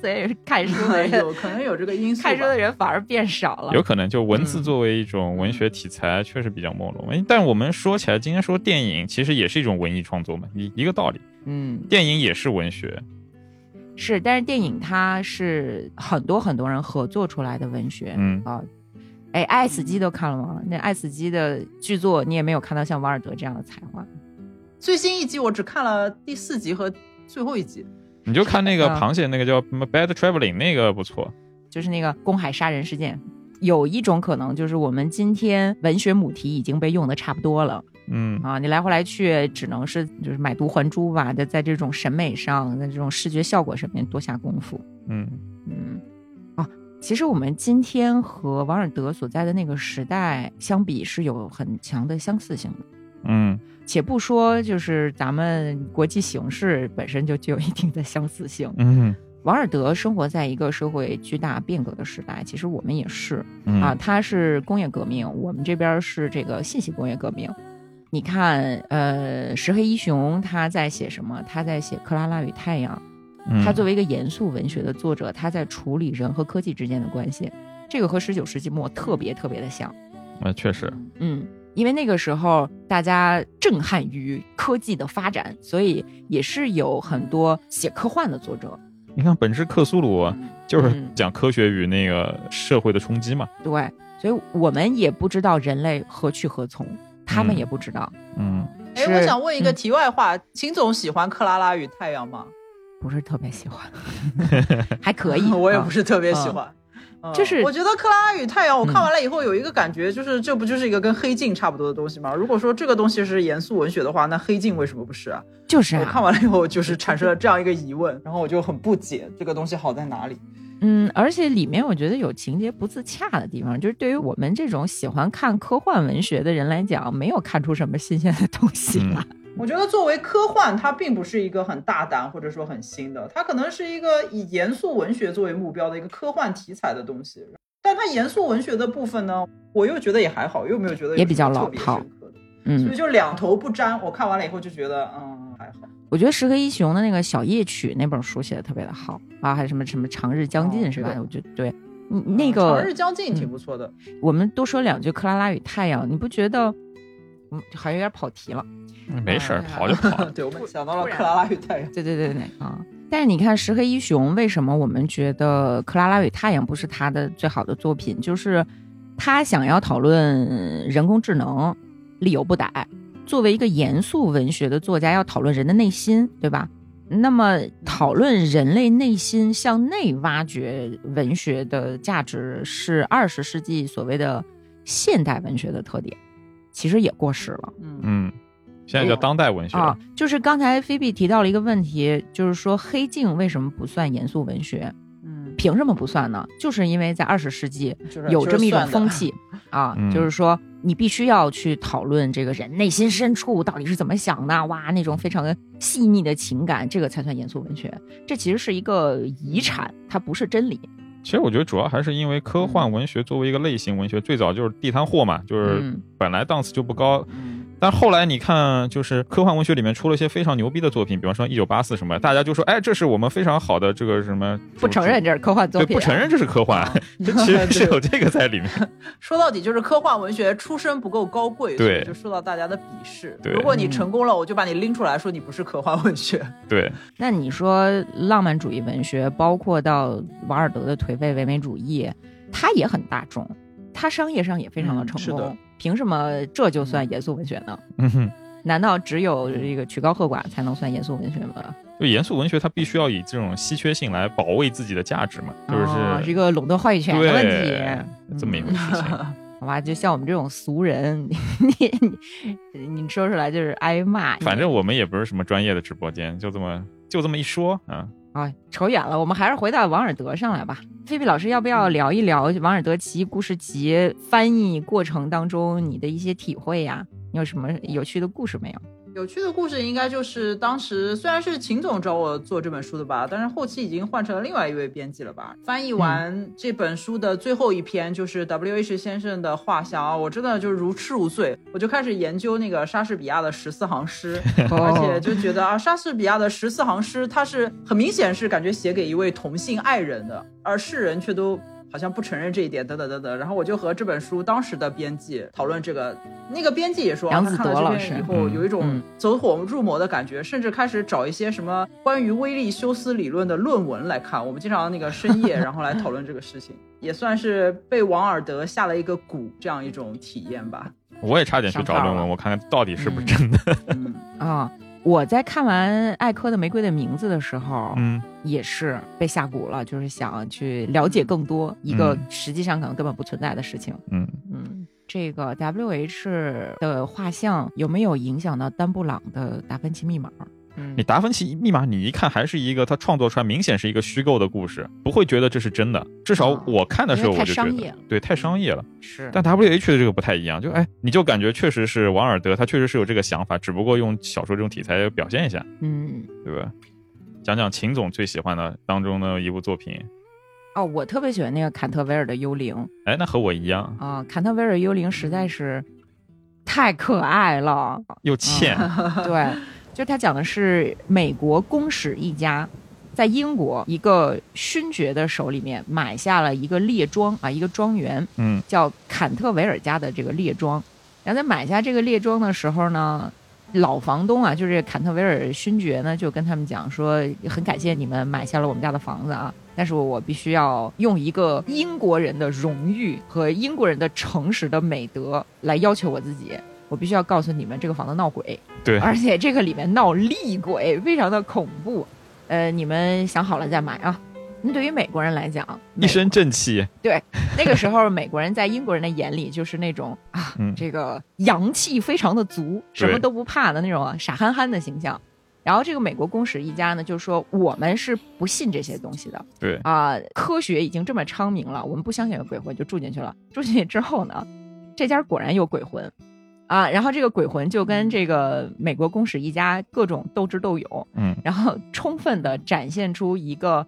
所以看书的人 有可能有这个因素。看书的人反而变少了。有可能就文字嗯作为一种文学题材，确实比较没落。哎但我们说起来，今天说电影其实也是一种文艺创作嘛，一一个道理。嗯，电影也是文学，是，但是电影它是很多很多人合作出来的文学。嗯啊，哎，爱死机都看了吗？那爱死机的剧作你也没有看到像王尔德这样的才华。最新一集我只看了第四集和最后一集。你就看那个啊螃蟹那个叫什么《Bad Traveling》，那个不错。就是那个公海杀人事件。有一种可能，就是我们今天文学母题已经被用的差不多了嗯啊，你来回来去只能是就是买椟还珠吧，在在这种审美上，在这种视觉效果上面多下功夫。嗯嗯，啊，其实我们今天和王尔德所在的那个时代相比，是有很强的相似性的。嗯且不说就是咱们国际形势本身就具有一定的相似性。嗯王尔德生活在一个社会巨大变革的时代，其实我们也是嗯啊，他是工业革命，我们这边是这个信息工业革命。你看，呃，石黑一雄他在写什么？他在写《克拉拉与太阳》。嗯，他作为一个严肃文学的作者，他在处理人和科技之间的关系，这个和十九世纪末特别特别的像。呃确实，嗯，因为那个时候大家震撼于科技的发展，所以也是有很多写科幻的作者。你看本质克苏鲁就是嗯讲科学与那个社会的冲击嘛。对，所以我们也不知道人类何去何从，他们嗯也不知道。嗯，哎，是我想问一个嗯题外话，秦总喜欢《克拉拉与太阳》吗？不是特别喜欢，还可以。我也不啊是特别喜欢。嗯就是我觉得《克拉拉与太阳》，我看完了以后有一个感觉，就是这不就是一个跟《黑镜》差不多的东西吗？如果说这个东西是严肃文学的话，那《黑镜》为什么不是啊？就是啊，我看完了以后，就是产生了这样一个疑问，然后我就很不解这个东西好在哪里。嗯，而且里面我觉得有情节不自洽的地方，就是对于我们这种喜欢看科幻文学的人来讲，没有看出什么新鲜的东西嗯来。我觉得作为科幻，它并不是一个很大胆或者说很新的，它可能是一个以严肃文学作为目标的一个科幻题材的东西。但它严肃文学的部分呢，我又觉得也还好，又没有觉得有也比较老套嗯，所嗯以，就两头不沾。我看完了以后就觉得，嗯，还好。我觉得石黑一雄的那个小夜曲那本书写的特别的好啊，还有什么什么长日将近、是吧？我觉得对，你那嗯个长日将近挺不错的。我们多说两句《克拉拉与太阳》，你不觉得？嗯，好像有点跑题了。没事儿，跑就跑。对，我们想到了克拉拉与太阳。对对对对啊！但是你看石黑一雄，为什么我们觉得《克拉拉与太阳》不是他的最好的作品？就是他想要讨论人工智能，理由不逮。作为一个严肃文学的作家，要讨论人的内心，对吧？那么讨论人类内心向内挖掘文学的价值，是二十世纪所谓的现代文学的特点，其实也过时了。嗯嗯，现在叫当代文学。啊，就是刚才菲比提到了一个问题，就是说《黑镜》为什么不算严肃文学？嗯，凭什么不算呢？就是因为在二十世纪有这么一种风。气啊，嗯就是说你必须要去讨论这个人内心深处到底是怎么想的，哇，那种非常细腻的情感，这个才算严肃文学。这其实是一个遗产，它不是真理。其实我觉得主要还是因为科幻文学作为一个类型文学，最早就是地摊货嘛，就是嗯本来档次就不高，嗯但后来你看，就是科幻文学里面出了一些非常牛逼的作品，比方说《一九八四》什么，大家就说，哎，这是我们非常好的这个什么，不承认这是科幻作，品，啊不承认这是科幻，这其实是有这个在里面。说到底就是科幻文学出身不够高贵，对所以就受到大家的鄙视。对如果你成功了，我就把你拎出来说你不是科幻文学。对，那你说浪漫主义文学，包括到瓦尔德的颓废唯美主义，它也很大众，它商业上也非常的成功。嗯是的凭什么这就算严肃文学呢？嗯哼。难道只有这个曲高和寡才能算严肃文学吗？就严肃文学，它必须要以这种稀缺性来保卫自己的价值嘛，就是、哦是一个垄断话语权的问题。这么一回事情。好吧，就像我们这种俗人，你你你说出来就是挨骂。反正我们也不是什么专业的直播间，就这么就这么一说啊。啊，扯远了，我们还是回到王尔德上来吧。菲比老师，要不要聊一聊王尔德奇故事集翻译过程当中你的一些体会呀？你有什么有趣的故事没有？有趣的故事应该就是当时虽然是秦总找我做这本书的吧，但是后期已经换成了另外一位编辑了吧。翻译完这本书的最后一篇就是 W H 先生的画像啊，我真的就如痴如醉，我就开始研究那个莎士比亚的十四行诗，而且就觉得啊，莎士比亚的十四行诗，它是很明显是感觉写给一位同性爱人的，而世人却都。好像不承认这一点，等等等等。然后我就和这本书当时的编辑讨论这个，那个编辑也说，啊、杨子他看了这德老师篇以后嗯有一种嗯走火入魔的感觉，甚至开始找一些什么关于威利修斯理论的论文来看。我们经常那个深夜，然后来讨论这个事情，也算是被王尔德下了一个蛊，这样一种体验吧。我也差点去找论文，我看看到底是不是真的。嗯，啊、我在看完艾科的《玫瑰的名字》的时候，嗯，也是被下蛊了，就是想去了解更多一个嗯实际上可能根本不存在的事情。嗯，嗯，这个 W H 的画像有没有影响到丹布朗的《达芬奇密码》？嗯你达芬奇密码，你一看还是一个他创作出来明显是一个虚构的故事，不会觉得这是真的。至少哦我看的时候我就觉得商业，对，太商业了。是但 W H 的这个不太一样，就哎，你就感觉确实是王尔德，他确实是有这个想法，只不过用小说这种题材表现一下，嗯对吧？讲讲秦总最喜欢的当中的一部作品。哦，我特别喜欢那个坎特维尔的幽灵哎，那和我一样，啊，坎特维尔幽灵实在是太可爱了。又欠，对，就他讲的是美国公使一家在英国一个勋爵的手里面买下了一个列庄啊，一个庄园，嗯叫坎特维尔家的这个列庄。然后在买下这个列庄的时候呢，老房东啊，就是这坎特维尔勋爵呢，就跟他们讲说，很感谢你们买下了我们家的房子啊，但是我必须要用一个英国人的荣誉和英国人的诚实的美德来要求我自己。我必须要告诉你们，这个房子闹鬼，对，而且这个里面闹厉鬼，非常的恐怖。呃，你们想好了再买啊。那对于美国人来讲，一身正气，对那个时候美国人在英国人的眼里就是那种啊，嗯这个阳气非常的足，什么都不怕的那种啊傻憨憨的形象。然后这个美国公使一家呢，就说我们是不信这些东西的对，啊、科学已经这么昌明了，我们不相信有鬼魂，就住进去了。住进去之后呢，这家果然有鬼魂啊，然后这个鬼魂就跟这个美国公使一家各种斗智斗勇，嗯然后充分的展现出一个，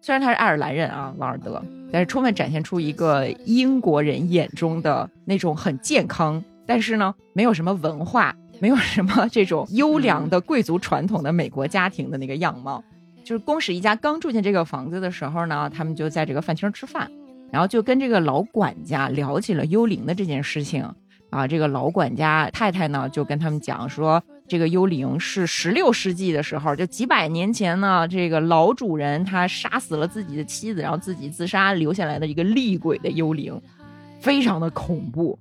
虽然他是爱尔兰人啊，王尔德，但是充分展现出一个英国人眼中的那种很健康，但是呢，没有什么文化，没有什么这种优良的贵族传统的美国家庭的那个样貌。就是公使一家刚住进这个房子的时候呢，他们就在这个饭厅吃饭，然后就跟这个老管家聊起了幽灵的这件事情。啊，这个老管家太太呢，就跟他们讲说，这个幽灵是十六世纪的时候，就几百年前呢，这个老主人他杀死了自己的妻子，然后自己自杀留下来的一个厉鬼的幽灵，非常的恐怖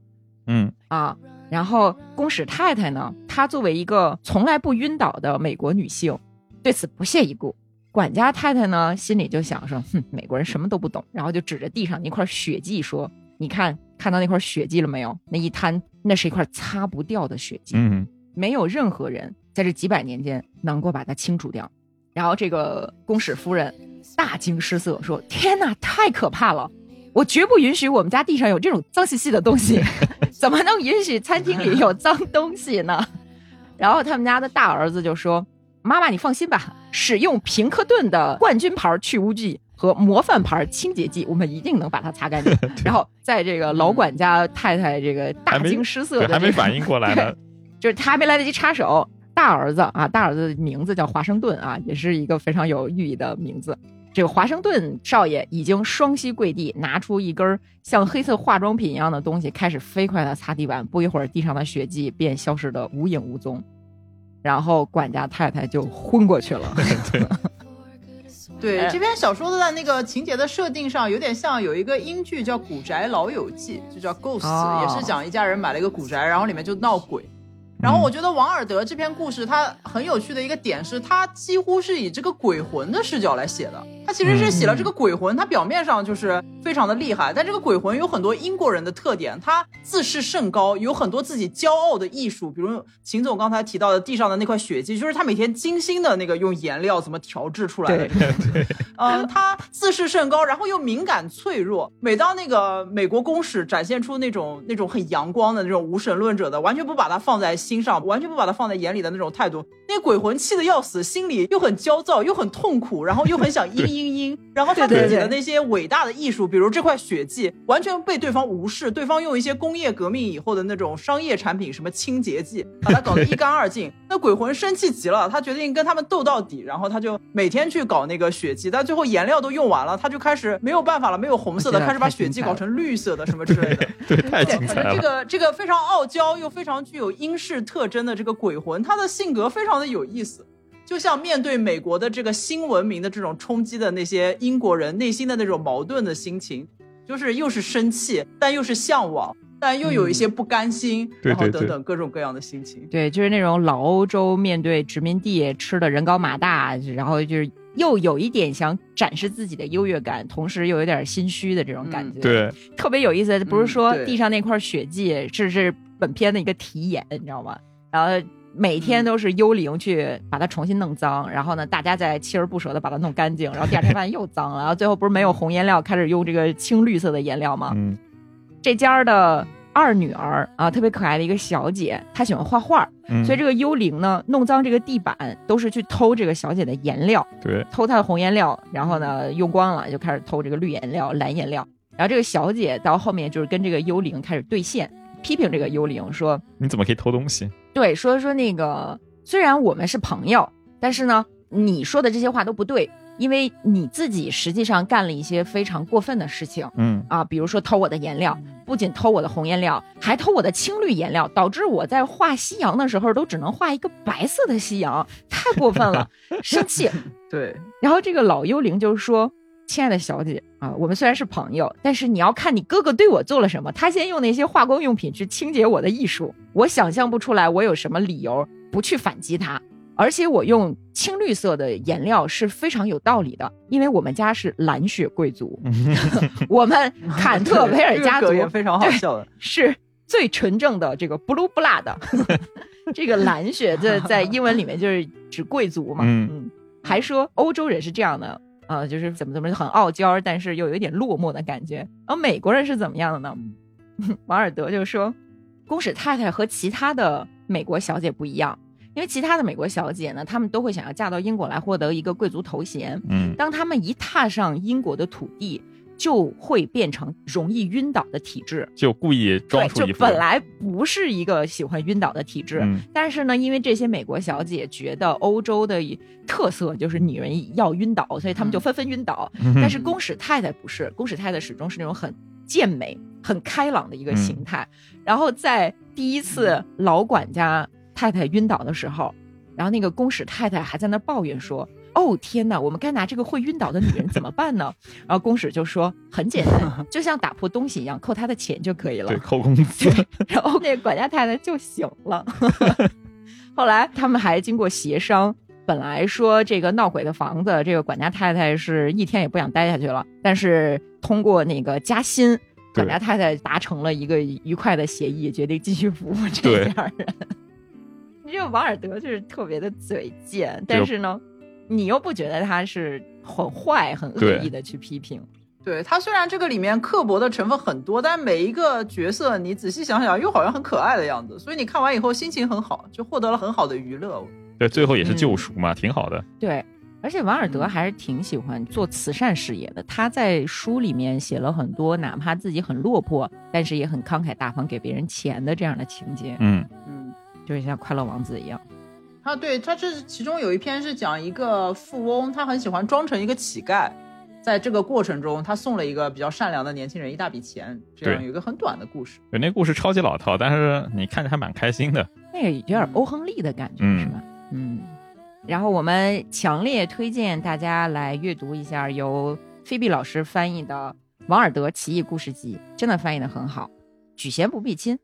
嗯啊。然后公使太太呢，她作为一个从来不晕倒的美国女性，对此不屑一顾。管家太太呢，心里就想说，哼，美国人什么都不懂，然后就指着地上那块血迹说：“你看，看到那块血迹了没有？那一滩，那是一块擦不掉的血迹。”嗯，没有任何人在这几百年间能够把它清除掉。然后这个公使夫人大惊失色，说：“天哪，太可怕了！我绝不允许我们家地上有这种脏兮兮的东西，怎么能允许餐厅里有脏东西呢？” 然后他们家的大儿子就说：“妈妈，你放心吧，使用平克顿的冠军牌去污剂和模范牌清洁剂，我们一定能把它擦干净。”然后在这个老管家太太这个大惊失色还没反应过来呢。就是他还没来得及插手，大儿子啊，大儿子的名字叫华盛顿啊，也是一个非常有寓意的名字。这个华盛顿少爷已经双膝跪地，拿出一根像黑色化妆品一样的东西，开始飞快的擦地板。不一会儿，地上的血迹便消失的无影无踪，然后管家太太就昏过去了。对，哎这篇小说的那个情节的设定上，有点像有一个英剧叫《古宅老友记》，就叫 Ghost，、哦也是讲一家人买了一个古宅，然后里面就闹鬼。然后我觉得王尔德这篇故事，它很有趣的一个点是，它几乎是以这个鬼魂的视角来写的。它其实是写了这个鬼魂，它表面上就是非常的厉害，但这个鬼魂有很多英国人的特点，他自视甚高，有很多自己骄傲的艺术，比如秦总刚才提到的地上的那块血迹，就是他每天精心的那个用颜料怎么调制出来的对。嗯，他自视甚高，然后又敏感脆弱。每当那个美国公使展现出那种那种很阳光的那种无神论者的，完全不把他放在心上，完全不把他放在眼里的那种态度，那鬼魂气得要死，心里又很焦躁，又很痛苦，然后又很想嘤嘤嘤。然后他自己的那些伟大的艺术，比如这块血迹，完全被对方无视。对方用一些工业革命以后的那种商业产品，什么清洁剂，把它搞得一干二净。那鬼魂生气极了，他决定跟他们斗到底，然后他就每天去搞那个血迹，但最后颜料都用完了，他就开始没有办法了，没有红色的，开始把血迹搞成绿色的什么之类的。对，太，精彩了。这个这个非常傲娇又非常具有英式特征的这个鬼魂，他的性格非常的有意思。就像面对美国的这个新文明的这种冲击的那些英国人内心的那种矛盾的心情，就是又是生气，但又是向往，但又有一些不甘心，然后等等各种各样的心情。对，就是那种老欧洲面对殖民地吃的人高马大，然后就是又有一点想展示自己的优越感，同时又有点心虚的这种感觉。，对，特别有意思。不是说地上那块血迹是是本片的一个题眼，你知道吗？然后。每天都是幽灵去把它重新弄脏，然后呢，大家再锲而不舍的把它弄干净，然后第二天发现又脏了，然后最后不是没有红颜料，开始用这个青绿色的颜料吗？嗯，这家的二女儿啊，特别可爱的一个小姐，她喜欢画画，嗯所以这个幽灵呢，弄脏这个地板都是去偷这个小姐的颜料，对，偷她的红颜料，然后呢用光了就开始偷这个绿颜料、蓝颜料。然后这个小姐到后面就是跟这个幽灵开始对线，批评这个幽灵说，你怎么可以偷东西？对，说说那个虽然我们是朋友，但是呢，你说的这些话都不对，因为你自己实际上干了一些非常过分的事情。嗯，啊，比如说偷我的颜料，不仅偷我的红颜料，还偷我的青绿颜料，导致我在画夕阳的时候都只能画一个白色的夕阳，太过分了，生气。对，然后这个老幽灵就说：“亲爱的小姐啊，我们虽然是朋友，但是你要看你哥哥对我做了什么。他先用那些化工用品去清洁我的艺术，我想象不出来我有什么理由不去反击他。而且我用青绿色的颜料是非常有道理的，因为我们家是蓝血贵族，我们坎特维尔家族非常好笑的。是最纯正的这个 blue blood，这个蓝血在在英文里面就是指贵族嘛，嗯嗯，还说欧洲人是这样的，呃，就是怎么怎么很傲娇，但是又有一点落寞的感觉。而美国人是怎么样的呢？王尔德就说，公使太太和其他的美国小姐不一样，因为其他的美国小姐呢，她们都会想要嫁到英国来获得一个贵族头衔，嗯，当她们一踏上英国的土地，就会变成容易晕倒的体质。就故意装，出一副就本来不是一个喜欢晕倒的体质，嗯但是呢，因为这些美国小姐觉得欧洲的特色就是女人要晕倒，所以她们就纷纷晕倒。嗯但是公使太太不是，公使太太始终是那种很健美、很开朗的一个形态。然后在第一次老管家太太晕倒的时候，然后那个公使太太还在那抱怨说。哦天哪！我们该拿这个会晕倒的女人怎么办呢？然后公使就说很简单，就像打破东西一样，扣她的钱就可以了对。扣工资，然后那个管家太太就醒了。后来他们还经过协商，本来说这个闹鬼的房子，这个管家太太是一天也不想待下去了，但是通过那个加薪，管家太太达成了一个愉快的协议，决定继续服务这家人。你 这个王尔德就是特别的嘴贱，但是呢，你又不觉得他是很坏、很恶意的去批评。对他虽然这个里面刻薄的成分很多，但每一个角色你仔细想想，又好像很可爱的样子，所以你看完以后心情很好，就获得了很好的娱乐。对，最后也是嗯救赎嘛，挺好的。对，而且王尔德嗯还是挺喜欢做慈善事业的。他在书里面写了很多，哪怕自己很落魄，但是也很慷慨大方给别人钱的这样的情节。嗯，嗯，就是像快乐王子一样。啊，对，他这其中有一篇是讲一个富翁，他很喜欢装成一个乞丐，在这个过程中，他送了一个比较善良的年轻人一大笔钱，这样有一个很短的故事。对，那故事超级老套，但是你看着还蛮开心的。那个有点欧亨利的感觉，是吧？嗯。然后我们强烈推荐大家来阅读一下由菲比老师翻译的《王尔德奇异故事集》，真的翻译的很好，举贤不避亲，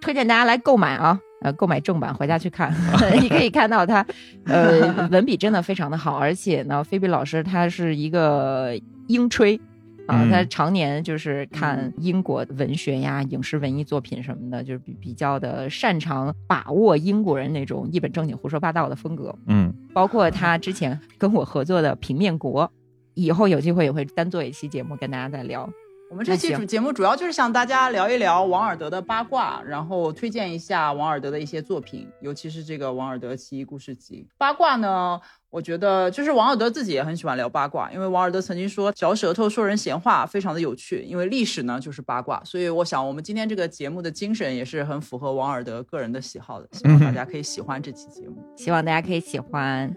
推荐大家来购买啊，呃，购买正版回家去看，你可以看到他，呃，文笔真的非常的好，而且呢，菲比老师他是一个英吹。啊，他常年就是看英国文学呀、影视文艺作品什么的，就是比比较的擅长把握英国人那种一本正经胡说八道的风格。嗯，包括他之前跟我合作的《平面国》，以后有机会也会单做一期节目跟大家再聊。我们这期主节目主要就是向大家聊一聊王尔德的八卦，然后推荐一下王尔德的一些作品，尤其是这个《王尔德奇异故事集》。八卦呢？我觉得就是王尔德自己也很喜欢聊八卦，因为王尔德曾经说嚼舌头说人闲话非常的有趣，因为历史呢就是八卦，所以我想我们今天这个节目的精神也是很符合王尔德个人的喜好的，希望大家可以喜欢这期节目，希望大家可以喜欢，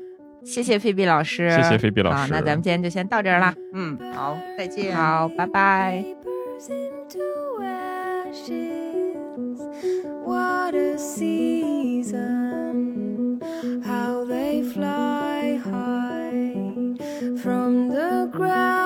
谢谢菲比老师，谢谢菲比老师，那咱们今天就先到这儿啦，嗯，好，再见，好，拜拜。from the ground